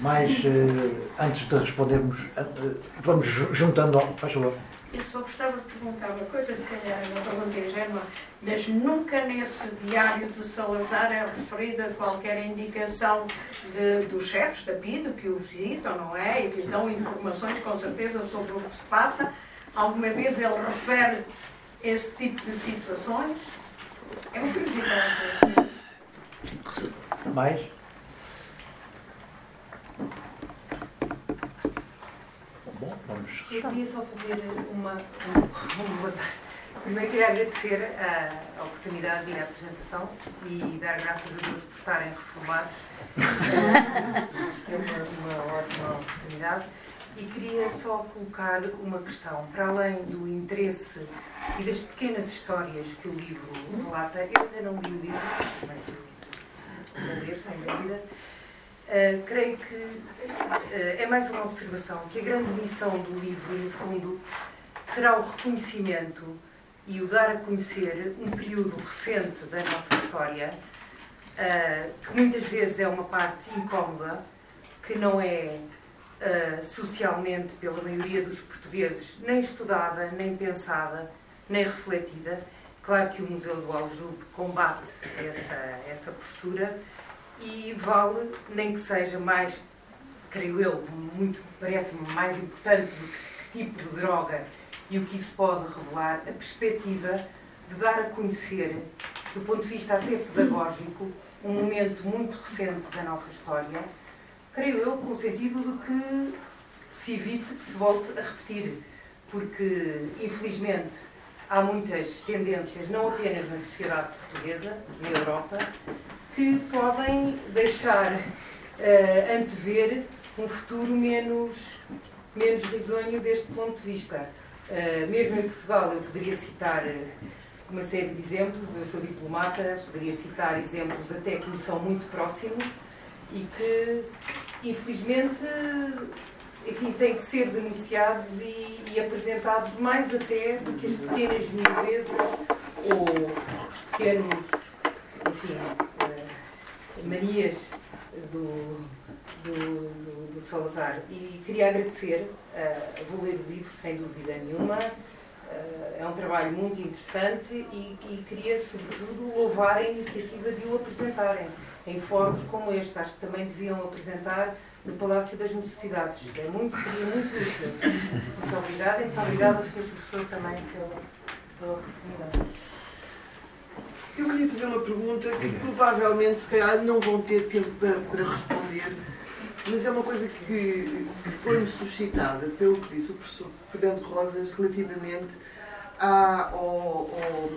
Mais, antes de respondermos, vamos juntando. Faz favor. Eu só gostava de perguntar uma coisa, se calhar uma pergunta ingênua, mas nunca nesse diário de Salazar é referida qualquer indicação de, dos chefes da PIDE que o visitam, não é? E que lhe dão informações com certeza sobre o que se passa. Alguma vez ele refere esse tipo de situações? É uma curiosidade. Mais? Bom, vamos. Eu queria só fazer uma. uma, Primeiro queria agradecer a, a oportunidade de ir à apresentação e dar graças a Deus por estarem reformados. (laughs) é uma, uma ótima oportunidade. E queria só colocar uma questão. Para além do interesse e das pequenas histórias que o livro relata, eu ainda não li o livro, mas vou ler, sem dúvida. Uh, creio que uh, é mais uma observação que a grande missão do livro, no fundo, será o reconhecimento e o dar a conhecer um período recente da nossa história, uh, que muitas vezes é uma parte incómoda, que não é socialmente pela maioria dos portugueses nem estudada, nem pensada, nem refletida. Claro que o Museu do Aljube combate essa, essa postura e vale, nem que seja mais, creio eu, muito, parece-me mais importante do que, que tipo de droga e o que isso pode revelar, a perspectiva de dar a conhecer, do ponto de vista até pedagógico, um momento muito recente da nossa história, creio eu, com o sentido de que se evite que se volte a repetir, porque, infelizmente, há muitas tendências, não apenas na sociedade portuguesa, na Europa, que podem deixar uh, antever um futuro menos, menos risonho deste ponto de vista. Uh, mesmo em Portugal, eu poderia citar eh, uma série de exemplos, eu sou diplomata, poderia citar exemplos até que me são muito próximos e que, infelizmente, enfim, têm que ser denunciados e, e apresentados mais até do que as pequenas miudezas ou os pequenos, enfim, manias do, do, do, do Salazar. E queria agradecer, uh, vou ler o livro sem dúvida nenhuma, uh, é um trabalho muito interessante e, e, queria, sobretudo, louvar a iniciativa de o apresentarem em fóruns como este. Acho que também deviam apresentar no Palácio das Necessidades. É muito, seria muito útil. Muito obrigada e muito obrigada ao Sr. Professor também pela, pela oportunidade. Eu queria fazer uma pergunta que provavelmente, se calhar, não vão ter tempo para, para responder, mas é uma coisa que, que foi-me suscitada pelo que disse o professor Fernando Rosas relativamente à, ao, ao,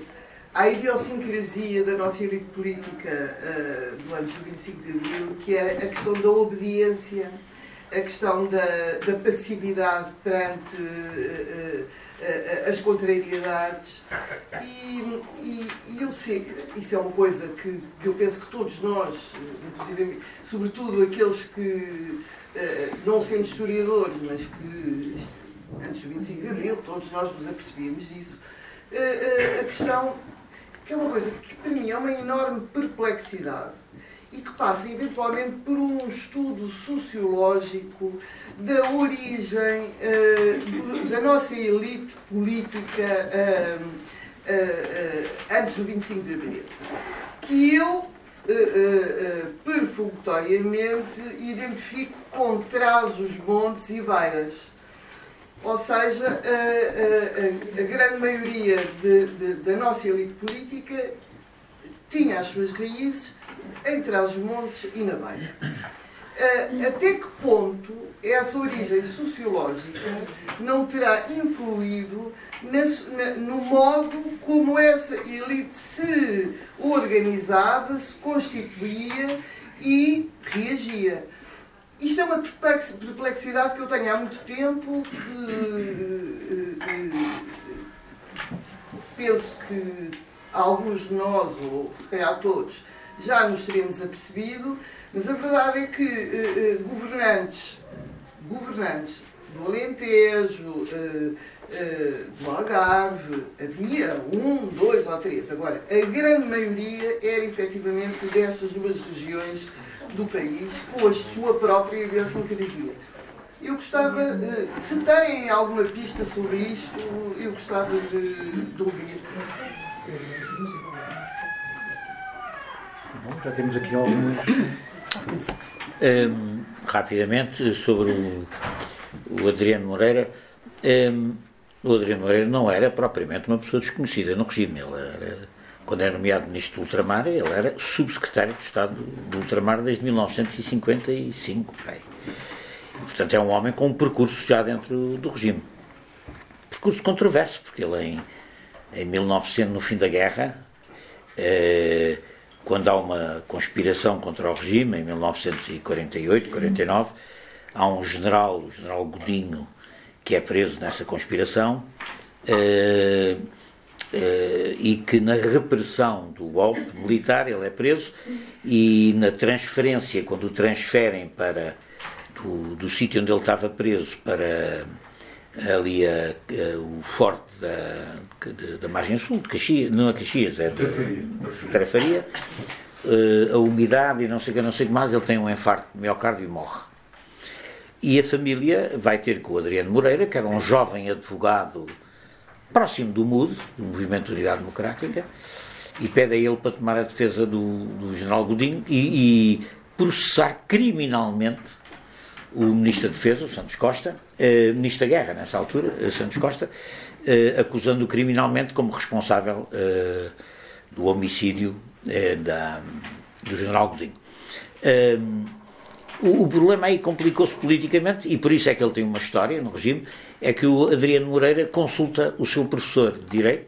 à idiosincrasia da nossa elite política uh, do ano do 25 de Abril, que é a questão da obediência, a questão da, da passividade perante. Uh, uh, as contrariedades. E, e, e, eu sei, isso é uma coisa que, que, eu penso que todos nós, inclusive, sobretudo aqueles que, não sendo historiadores, mas que antes do 25 de Abril, todos nós nos apercebemos disso, a questão que é uma coisa que para mim é uma enorme perplexidade e que passa eventualmente por um estudo sociológico da origem uh, da nossa elite política uh, uh, antes do 25 de Abril. Que eu, perfunctoriamente, identifico com trazos, montes e beiras. Ou seja, a, a, a grande maioria de, de, da nossa elite política tinha as suas raízes entre os montes e na beira. Até que ponto essa origem sociológica não terá influído no modo como essa elite se organizava, se constituía e reagia? Isto é uma perplexidade que eu tenho há muito tempo, que uh, uh, penso que alguns de nós, ou se calhar todos, já nos teremos apercebido, mas a verdade é que eh, eh, governantes, governantes do Alentejo, eh, eh, do Algarve, havia um, dois ou três. Agora, a grande maioria era efetivamente destas duas regiões do país, com a sua própria idiosincrasia. Eu gostava, eh, se têm alguma pista sobre isto, eu gostava de, de ouvir. Bom, já temos aqui algumas. Hum, rapidamente, sobre o, o Adriano Moreira. Hum, o Adriano Moreira não era propriamente uma pessoa desconhecida no regime. Ele era, quando era nomeado ministro do Ultramar, ele era subsecretário de Estado do Ultramar desde 1955. Porém. Portanto, é um homem com um percurso já dentro do regime. Percurso controverso, porque ele em, em 1900, no fim da guerra, eh, quando há uma conspiração contra o regime, em 1948, 49, há um general, o general Godinho, que é preso nessa conspiração, eh, e que na repressão do golpe militar ele é preso, e na transferência, quando o transferem para do, do sítio onde ele estava preso para ali a, a, o forte da, da, da, margem sul, de Caxias, não é Caxias, é de Trafaria, uh, a umidade e não sei o que, não sei que mais, ele tem um infarto de miocárdio e morre. E a família vai ter com o Adriano Moreira, que era um jovem advogado próximo do MUD, do Movimento de Unidade Democrática, e pede a ele para tomar a defesa do, do general Godinho e, e processar criminalmente o Ministro da Defesa, o Santos Costa, eh, Ministro da Guerra, nessa altura, eh, Santos Costa, eh, acusando-o criminalmente como responsável eh, do homicídio eh, da, do General Godinho. O, o, problema aí complicou-se politicamente, e por isso é que ele tem uma história no regime, é que o Adriano Moreira consulta o seu professor de Direito,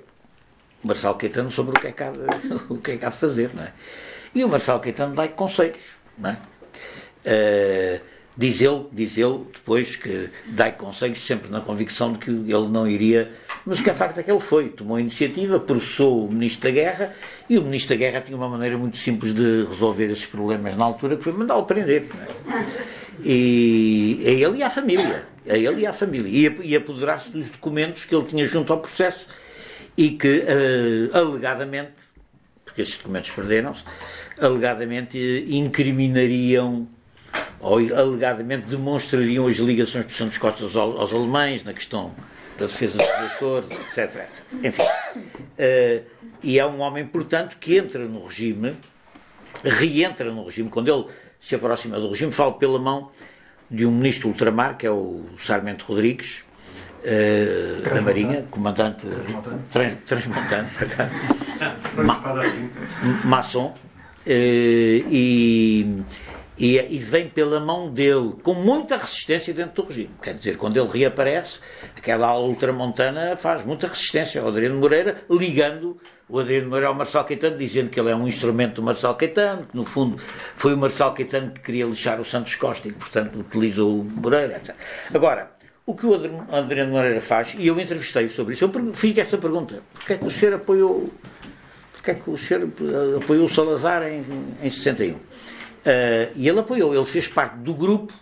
Marcelo Caetano, sobre o que é que há de, (laughs) o que é que há de fazer, não é? E o Marcelo Caetano dá-lhe conselhos, não é? Diz ele, diz ele depois que dá conselhos sempre na convicção de que ele não iria. Mas o que é facto é que ele foi, tomou a iniciativa, processou o Ministro da Guerra e o Ministro da Guerra tinha uma maneira muito simples de resolver esses problemas na altura, que foi mandá-lo prender. É? E a ele e à família. A ele e à família. E apoderar-se dos documentos que ele tinha junto ao processo e que, uh, alegadamente, porque esses documentos perderam-se, alegadamente incriminariam ou alegadamente demonstrariam as ligações de Santos Costa aos, aos alemães na questão da defesa dos Açores, etc, etc. Enfim. Uh, e é um homem, portanto, que entra no regime, reentra no regime, quando ele se aproxima do regime, fala pela mão de um ministro ultramar, que é o Sarmento Rodrigues, uh, da Marinha, comandante transmontano, (laughs) ma, maçom, uh, e e, e, vem pela mão dele, com muita resistência dentro do regime. Quer dizer, quando ele reaparece, aquela ala ultramontana faz muita resistência ao Adriano Moreira, ligando o Adriano Moreira ao Marcelo Caetano, dizendo que ele é um instrumento do Marcelo Caetano, que no fundo foi o Marcelo Caetano que queria lixar o Santos Costa e, portanto, utilizou o Moreira, etc. Agora, o que o Adriano Moreira faz, e eu entrevistei sobre isso, eu fiz essa pergunta: porquê é que o senhor apoiou, porquê é que o senhor apoiou o Salazar em, em 61? Uh, e ele apoiou, ele fez parte do grupo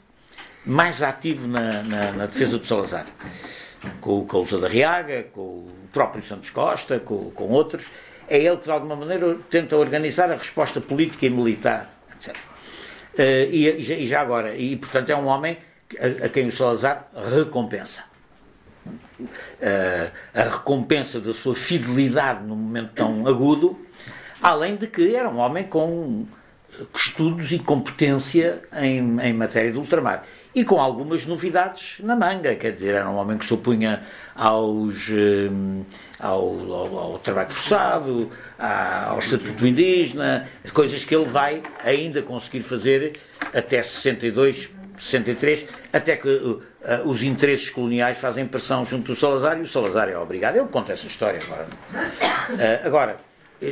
mais ativo na, na, na defesa do Salazar, com o Cousa da Riaga, com o próprio Santos Costa, com, com, outros. É ele que, de alguma maneira, tenta organizar a resposta política e militar, etc. Uh, e, e, já agora, e portanto é um homem a, a quem o Salazar recompensa. Uh, a recompensa da sua fidelidade num momento tão agudo, além de que era um homem com estudos e competência em, em matéria de ultramar. E com algumas novidades na manga, quer dizer, era um homem que se opunha aos, um, ao, ao, ao, trabalho forçado, ao estatuto indígena, coisas que ele vai ainda conseguir fazer até 62, 63, até que uh, os interesses coloniais fazem pressão junto do Salazar e o Salazar é obrigado. Ele conta essa história agora. Uh, agora,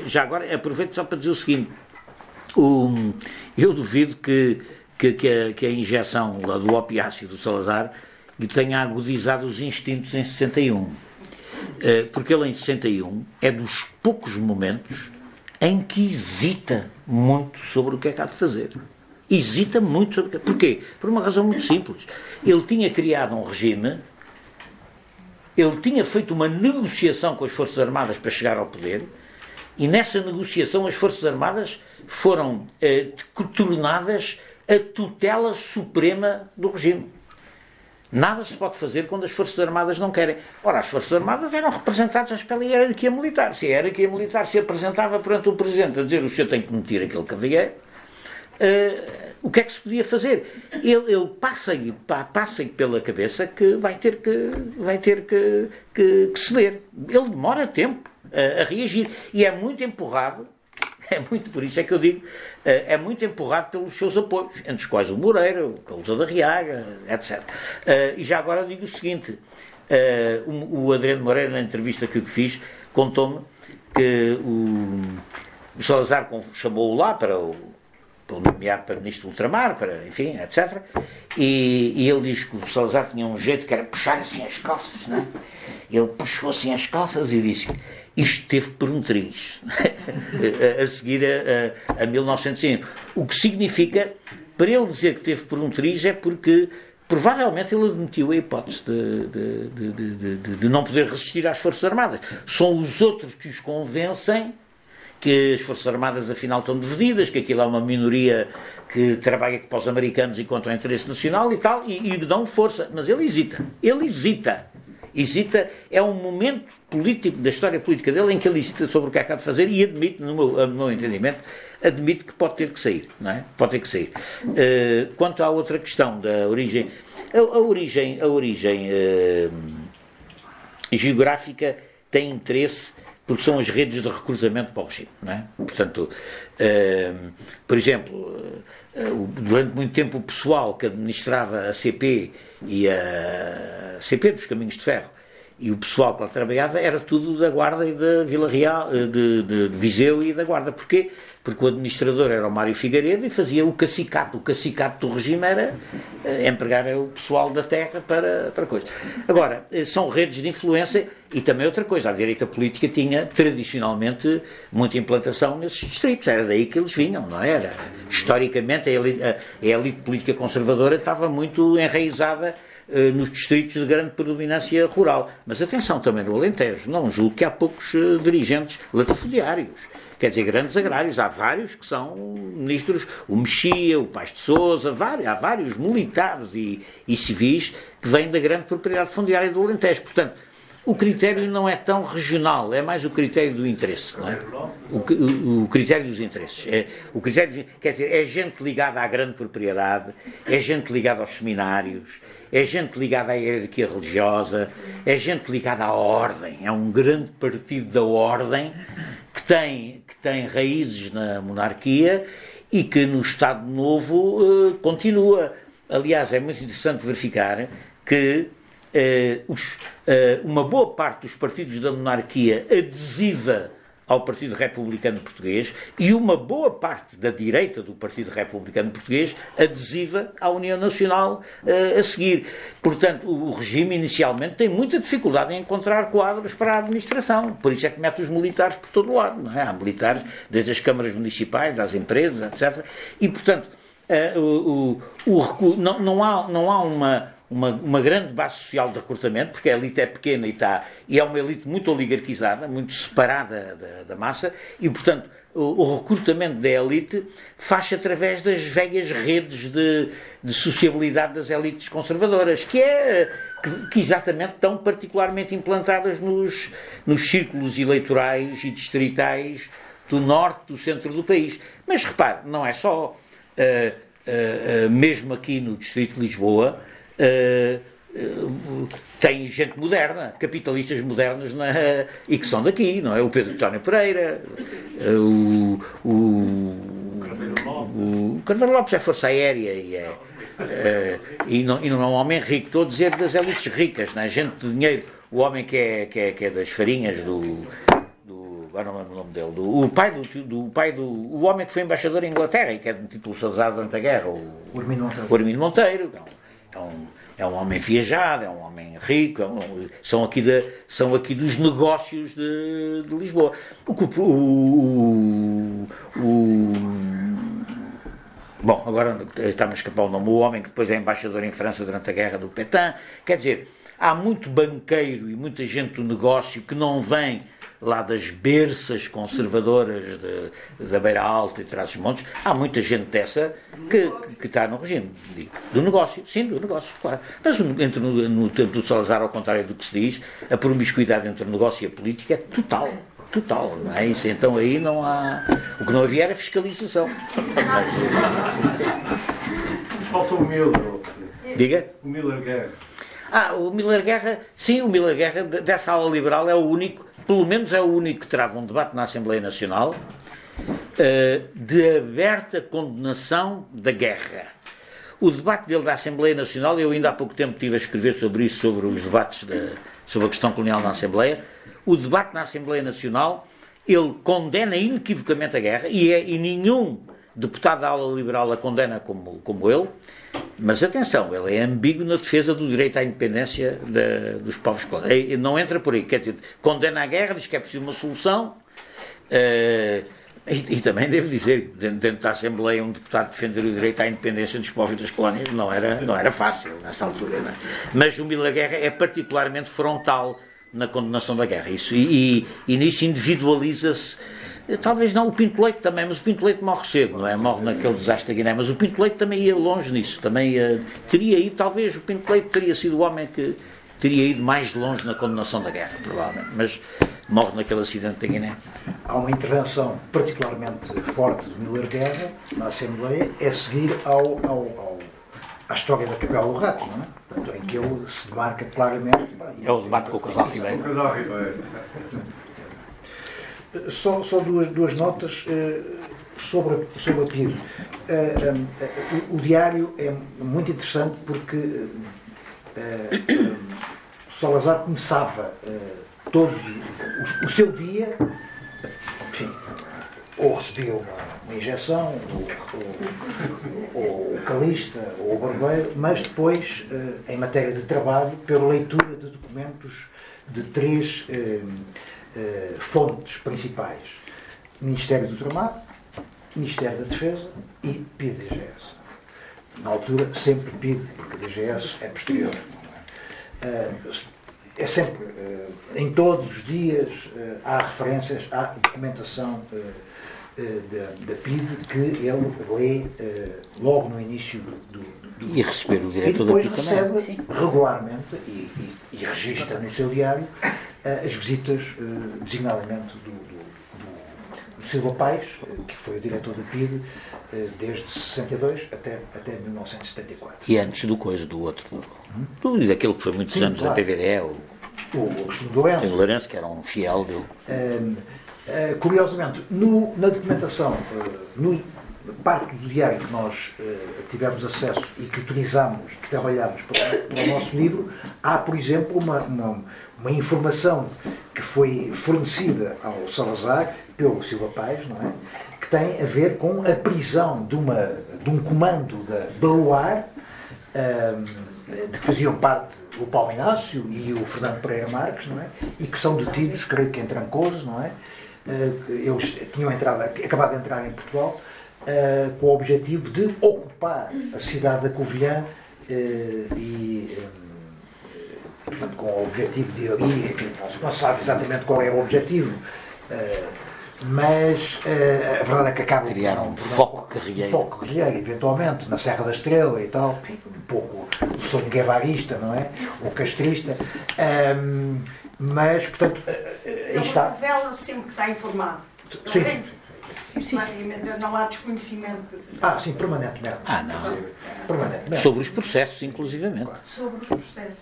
já agora aproveito só para dizer o seguinte o, eu duvido que, que, que, a, que a injeção do opiáceo do Salazar lhe tenha agudizado os instintos em 61. Eh, porque ele em 61 é dos poucos momentos em que hesita muito sobre o que é que há de fazer. Hesita muito sobre. Porquê? Por uma razão muito simples. Ele tinha criado um regime, ele tinha feito uma negociação com as Forças Armadas para chegar ao poder, e nessa negociação as Forças Armadas foram eh, tornadas a tutela suprema do regime. Nada se pode fazer quando as Forças Armadas não querem. Ora, as Forças Armadas eram representadas pela hierarquia militar. Se a hierarquia militar se apresentava perante o Presidente a dizer o senhor tem que meter aquele caviar, uh, o que é que se podia fazer? Ele, ele passa-lhe passa pela cabeça que vai ter que, vai ter que, que, que ceder. Ele demora tempo a, reagir e é muito empurrado (laughs) é muito por isso é que eu digo, eh, é muito empurrado pelos seus apoios, entre os quais o Moreira, o Calusa da Riaga, etc. Eh, e já agora digo o seguinte: eh, o Adriano Moreira, na entrevista que eu fiz, contou-me que o, Salazar chamou-o lá para o para nomear para ministro ultramar, para, enfim, etc. E, e, ele diz que o Salazar tinha um jeito que era puxar assim as calças, né? Ele puxou assim as calças e disse isto teve por um triz, (laughs) a, seguir a, a, a 1905. O que significa, para ele dizer que teve por um triz, é porque provavelmente ele admitiu a hipótese de, de, de, de, não poder resistir às Forças Armadas. São os outros que os convencem que as Forças Armadas afinal estão divididas, que aquilo é uma minoria que trabalha para os americanos enquanto o interesse nacional e tal, e, e dão força. Mas ele hesita. Ele hesita hesita, é um momento político da história política dele em que ele hesita sobre o que é que há de fazer e admite, no meu, no meu entendimento, admite que pode ter que sair, não é? Pode ter que sair. Uh, quanto à outra questão da origem, a, a origem, a origem uh, geográfica tem interesse porque são as redes de recrutamento para o regime, não é? Portanto, uh, por exemplo, durante muito tempo o pessoal que administrava a CP e a CP dos Caminhos de Ferro e o pessoal que lá trabalhava era tudo da Guarda e da Vila Real, eh, de, de, Viseu e da Guarda. Porquê? Porque o administrador era o Mário Figueiredo e fazia o cacicato. O cacicato do regime era eh, empregar o pessoal da terra para, para coisas. Agora, eh, são redes de influência e também outra coisa. A direita política tinha tradicionalmente muita implantação nesses distritos. Era daí que eles vinham, não era? Historicamente, a elite, a, elite política conservadora estava muito enraizada eh, nos distritos de grande predominância rural. Mas atenção também no Alentejo, não julgo que há poucos eh, dirigentes latifundiários. Quer dizer, grandes agrários, há vários que são ministros, o Mexia, o Paz de Souza, há vários militares e, e civis que vêm da grande propriedade fundiária do Alentejo. Portanto, o critério não é tão regional, é mais o critério do interesse, não é? O, o, o critério dos interesses. É, o critério, quer dizer, é gente ligada à grande propriedade, é gente ligada aos seminários, é gente ligada à hierarquia religiosa, é gente ligada à ordem, é um grande partido da ordem que tem, que tem raízes na monarquia e que no Estado Novo uh, continua. Aliás, é muito interessante verificar que os, uh, uma boa parte dos partidos da monarquia adesiva ao Partido Republicano Português e uma boa parte da direita do Partido Republicano Português adesiva à União Nacional uh, a seguir. Portanto, o regime inicialmente tem muita dificuldade em encontrar quadros para a administração. Por isso é que mete os militares por todo lado. Não é? Há militares desde as câmaras municipais às empresas, etc. E, portanto, uh, o, o, o, não, não, há, não há uma uma, uma grande base social de recrutamento, porque a elite é pequena e, está, e é uma elite muito oligarquizada, muito separada da, da massa, e, portanto, o, o, recrutamento da elite faz-se através das velhas redes de, de sociabilidade das elites conservadoras, que é que, que, exatamente estão particularmente implantadas nos, nos círculos eleitorais e distritais do norte, do centro do país. Mas repare, não é só. Uh, uh, uh, mesmo aqui no distrito de Lisboa, Uh, tem gente moderna, capitalistas modernos na, e que são daqui, não é? O Pedro António Pereira, o, o, o Carvalho Lopes é força aérea e é. Uh, e, não, e não é um homem rico, estou a dizer das elites ricas, não é? gente de dinheiro, o homem que é, que é, que é das farinhas do, do agora não lembro o nome dele, do, o pai do, do pai do o homem que foi embaixador em Inglaterra e que é de título Salazar durante a guerra, o, o Monteiro. O Monteiro é um, é um homem viajado, é um homem rico, é um, são, aqui de, são aqui dos negócios de, de Lisboa. O, o, o, bom, agora está-me a escapar o nome, o homem que depois é embaixador em França durante a guerra do Petain. Quer dizer, há muito banqueiro e muita gente do negócio que não vem lá das berças conservadoras de, da Beira Alta e Trás-os-Montes, há muita gente dessa que, que está no regime. Do negócio, sim, do negócio, claro. Mas entre no, no tempo do Salazar, ao contrário do que se diz, a promiscuidade entre o negócio e a política é total. Total, não é isso? Então aí não há. O que não havia era fiscalização. (laughs) Mas... Falta o Miller. Diga? O Miller Guerra. Ah, o Miller Guerra, sim, o Miller Guerra dessa ala liberal é o único pelo menos é o único que trava um debate na Assembleia Nacional uh, de aberta condenação da guerra. O debate dele da Assembleia Nacional, eu ainda há pouco tempo estive a escrever sobre isso, sobre os debates de, sobre a questão colonial na Assembleia. O debate na Assembleia Nacional, ele condena inequivocamente a guerra e, é, e nenhum deputado da ala liberal a condena como, como ele. Mas atenção, ele é ambíguo na defesa do direito à independência de, dos povos coloniais. Não entra por aí. Quer dizer, condena a guerra, diz que é preciso uma solução. Uh, e, e, também devo dizer, dentro da Assembleia, um deputado defender o direito à independência dos povos das colónias não era, não era fácil nessa altura. É? Mas o Miller Guerra é particularmente frontal na condenação da guerra. Isso, e, e, e nisso individualiza-se Talvez não o Pinto Leite também, mas o Pinto Leite morre cedo, não é? Morre naquele desastre da Guiné. Mas o Pinto Leite também ia longe nisso. Também ia, teria ido, talvez o Pinto Leite teria sido o homem que teria ido mais longe na condenação da guerra, provavelmente. Mas morre naquele acidente da Guiné. Há uma intervenção particularmente forte do Miller Guerra na Assembleia, é seguir ao, ao, ao à história da Capela do Rato, não é? Portanto, em que ele se demarca claramente. É o debate com o Casal Ribeiro. Só, só duas, duas notas uh, sobre, sobre a PID. O, diário é muito interessante porque Salazar começava todos o, seu dia, enfim, ou recebia uma, injeção, ou, o calista, ou o barbeiro, mas depois, em matéria de trabalho, pela leitura de documentos de três eh, fontes principais: Ministério do Ultramar, Ministério da Defesa e PIDGS. Na altura, sempre PID, porque DGS é posterior. É, é sempre, eh, em todos os dias, há referências à documentação da, PID que ele lê logo no início do, e receber o diretor da PID recebe também. regularmente e, e, e registra no seu diário as visitas, eh, designadamente do, do, do Silva Paes, eh, que foi o diretor da PID eh, desde 62 até, até 1974. E antes do coisa, do outro, hum? do, daquele que foi muitos Sim, anos claro. na TVDE, o, o Agostinho Lourenço. O Lourenço, que era um fiel dele. Um, uh, curiosamente, no, na documentação, uh, no, parte do diário que nós uh, tivemos acesso e que utilizamos, que trabalhamos para, para, o nosso livro, há, por exemplo, uma, uma, uma, informação que foi fornecida ao Salazar pelo Silva Paz, não é? que tem a ver com a prisão de, uma, de um comando da Baluar, um, ehm, de que faziam parte o Paulo Inácio e o Fernando Pereira Marques, não é? e que são detidos, creio que em Trancoso, não é? Uh, eles tinham entrado, acabado de entrar em Portugal uh, com o objetivo de ocupar a cidade da Covilhã uh, e um, portanto, com o objetivo de ali, enfim, não se sabe exatamente qual é o objetivo, uh, mas a verdade é que acaba criar um foco guerrilheiro. Um foco guerrilheiro, eventualmente, na Serra da Estrela e tal, um pouco o sonho guevarista, não é? Ou castrista. Um, mas, portanto, aí está. revela sempre que está informado. Sim, sim sistematicamente, não há desconhecimento. Ah, sim, permanentemente. Ah, não. Permanentemente. Sobre os processos, inclusivamente. Sobre os processos,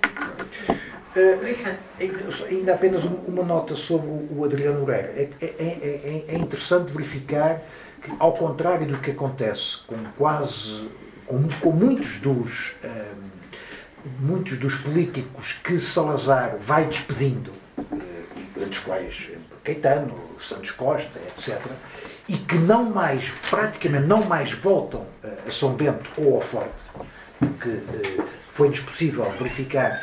uh, ainda apenas uma nota sobre o Adriano Moreira. É, é, é, é, interessante verificar que, ao contrário do que acontece com quase, com, com muitos dos, uh, muitos dos políticos que Salazar vai despedindo, uh, entre os quais Caetano, Santos Costa, etc., e que não mais, praticamente não mais voltam a São Bento ou ao Forte, que eh, foi-nos possível verificar,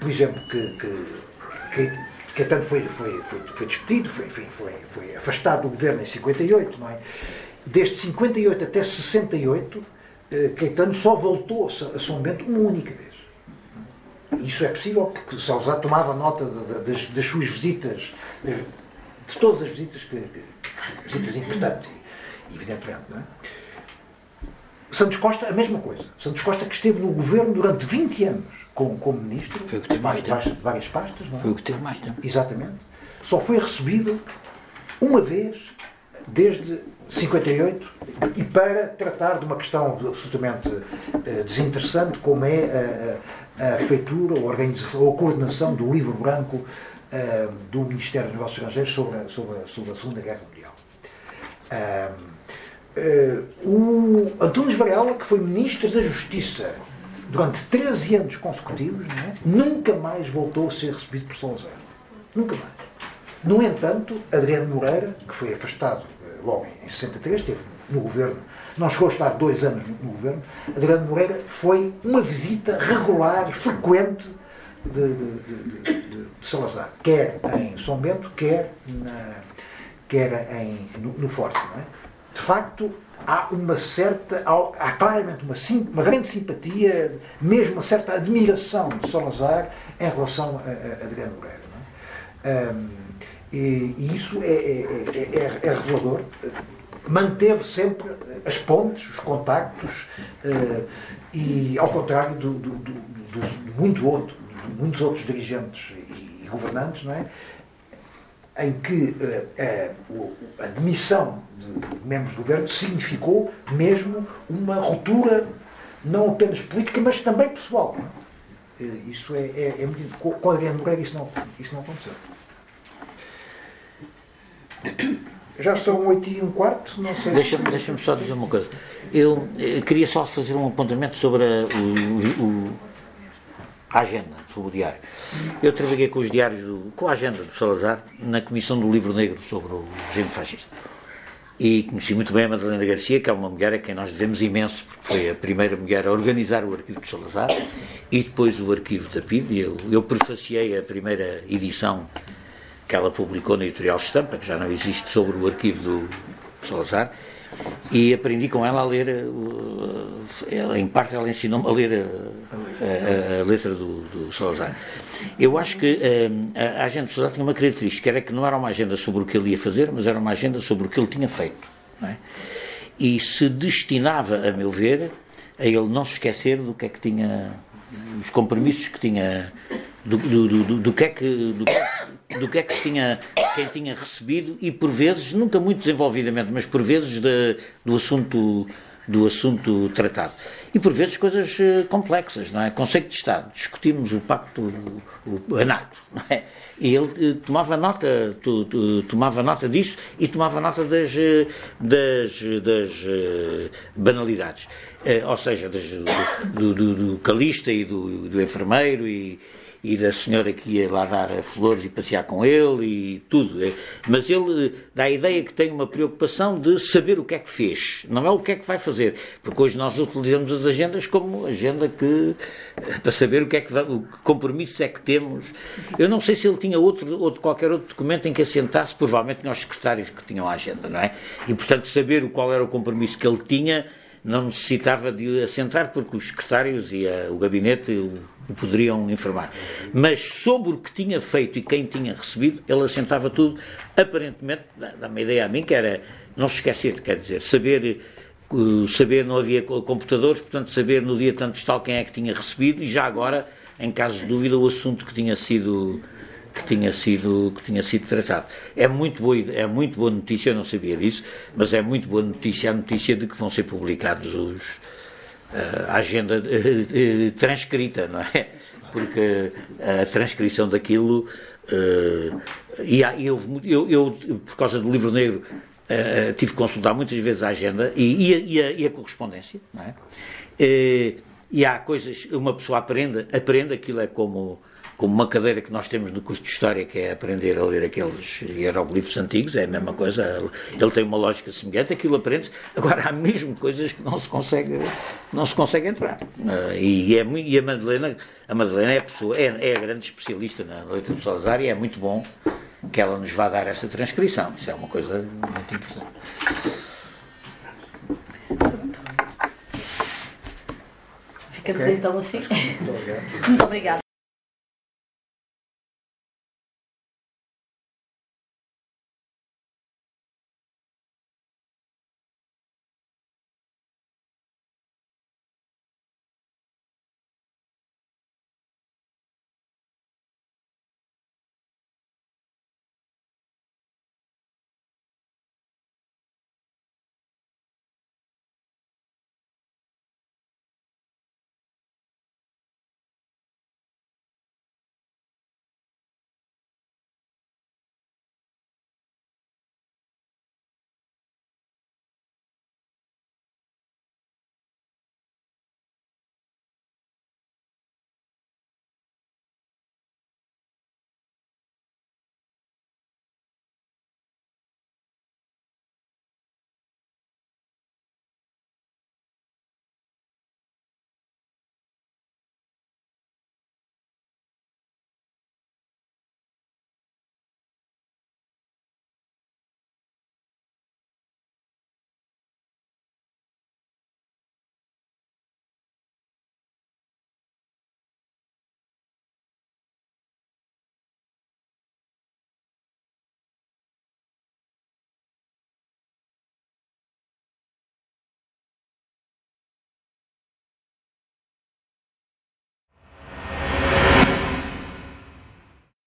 por exemplo, que, que, que, que tanto foi, foi, foi, foi foi, foi, foi afastado do governo em 58, não é? Desde 58 até 68, eh, Caetano só voltou a São Bento uma única vez. Isso é possível porque Salazar tomava nota das, das, suas visitas, de, todas as visitas, que, visitas importantes, evidentemente. Não é? Santos Costa, a mesma coisa. Santos Costa que esteve no governo durante 20 anos como, como ministro, foi o que teve mais de várias, várias pastas. Não é? Foi o que teve mais tempo. Exatamente. Só foi recebido uma vez desde 58 e para tratar de uma questão absolutamente uh, desinteressante como é a, a, a feitura, a organização ou a coordenação do livro branco uh, do Ministério dos Negócios Estrangeiros sobre a, sobre a, sobre a Segunda Guerra Mundial. Uh, o Antunes Varela, que foi Ministro da Justiça durante 13 anos consecutivos, é? nunca mais voltou a ser recebido por Salazar. Nunca mais. No entanto, Adriano Moreira, que foi afastado logo em 63, esteve no governo, não chegou a estar dois anos no governo, Adriano Moreira foi uma visita regular, frequente de, de, de, Salazar, quer em São Bento, quer, na, quer em, no, no Forte. É? De facto, há uma certa, há claramente uma, uma grande simpatia, mesmo uma certa admiração de Salazar em relação a, a Adriano Moreira. É? Um, e, e isso é, é, é, é, revelador. Manteve sempre as pontes, os contactos, uh, e ao contrário do, do, do, do muito outro, muitos outros dirigentes e, e, governantes, não é? em que uh, a, a demissão de membros do governo significou mesmo uma ruptura não apenas política, mas também pessoal. É? Isso é, é, é muito. Com Adriano Moreira isso não, isso não aconteceu. Já são oito e um quarto, não sei. Deixa-me deixa só dizer uma coisa. Eu, eu, queria só fazer um apontamento sobre a, o, o, a agenda, sobre o diário. Eu trabalhei com os diários, do, com a agenda do Salazar, na Comissão do Livro Negro sobre o regime fascista. E conheci muito bem a Madalena Garcia, que é uma mulher a quem nós devemos imenso, porque foi a primeira mulher a organizar o arquivo de Salazar e depois o arquivo da PID. Eu, eu prefaciei a primeira edição que ela publicou na editorial Estampa, que já não existe, sobre o arquivo do Salazar, e aprendi com ela a ler, ela, em parte ela ensinou-me a ler a, a, a letra do, do, Salazar. Eu acho que a, a agenda do Salazar tinha uma característica, era que não era uma agenda sobre o que ele ia fazer, mas era uma agenda sobre o que ele tinha feito. É? E se destinava, a meu ver, a ele não se esquecer do que é que tinha, os compromissos que tinha, do, do, do, do que é que, do que, do que é que se tinha, quem tinha recebido e por vezes, nunca muito desenvolvidamente, mas por vezes de, do assunto do assunto tratado. E por vezes coisas eh, complexas, não é? Conceito de Estado. Discutimos o pacto, o, ANATO, não é? E ele eh, tomava nota, tu, tu, tomava nota disso e tomava nota das, eh, das, das banalidades. Ou seja, do, do, do, calista e do, do enfermeiro e, e da senhora que ia lá dar flores e passear com ele e tudo. É. Mas ele dá a ideia que tem uma preocupação de saber o que é que fez, não é o que é que vai fazer. Porque hoje nós utilizamos as agendas como agenda que para saber o que é que o que compromissos é que temos. Eu não sei se ele tinha outro, outro qualquer outro documento em que assentasse, provavelmente os secretários que tinham a agenda, não é? E portanto saber qual era o compromisso que ele tinha não necessitava de assentar porque os secretários e a, o gabinete o, o, poderiam informar. Mas sobre o que tinha feito e quem tinha recebido, ele assentava tudo, aparentemente, dá uma ideia a mim, que era não se esquecer, quer dizer, saber, saber não havia computadores, portanto, saber no dia tanto tal quem é que tinha recebido e já agora, em caso de dúvida, o assunto que tinha sido que tinha sido que tinha sido tratado. É muito boa é muito boa notícia, eu não sabia disso, mas é muito boa notícia a notícia de que vão ser publicados os eh, a agenda uh, transcrita, não é? Porque a transcrição daquilo e, eu, eu, eu, por causa do livro negro tive que consultar muitas vezes a agenda e, a, e a, e a correspondência, não é? e há coisas, uma pessoa aprende, aprende aquilo é como como uma cadeira que nós temos no curso de História, que é aprender a ler aqueles hieroglifos antigos, é a mesma coisa, ele tem uma lógica semelhante, aquilo aprende-se. Agora, há mesmo coisas que não se consegue, não se consegue entrar. Uh, e, é, e a Madalena, a Madalena é a, pessoa, é, é a grande especialista na letra do Salazar e é muito bom que ela nos vá dar essa transcrição. Isso é uma coisa muito importante. Ficamos Ok. então assim. Muito obrigado. (laughs) Muito obrigada.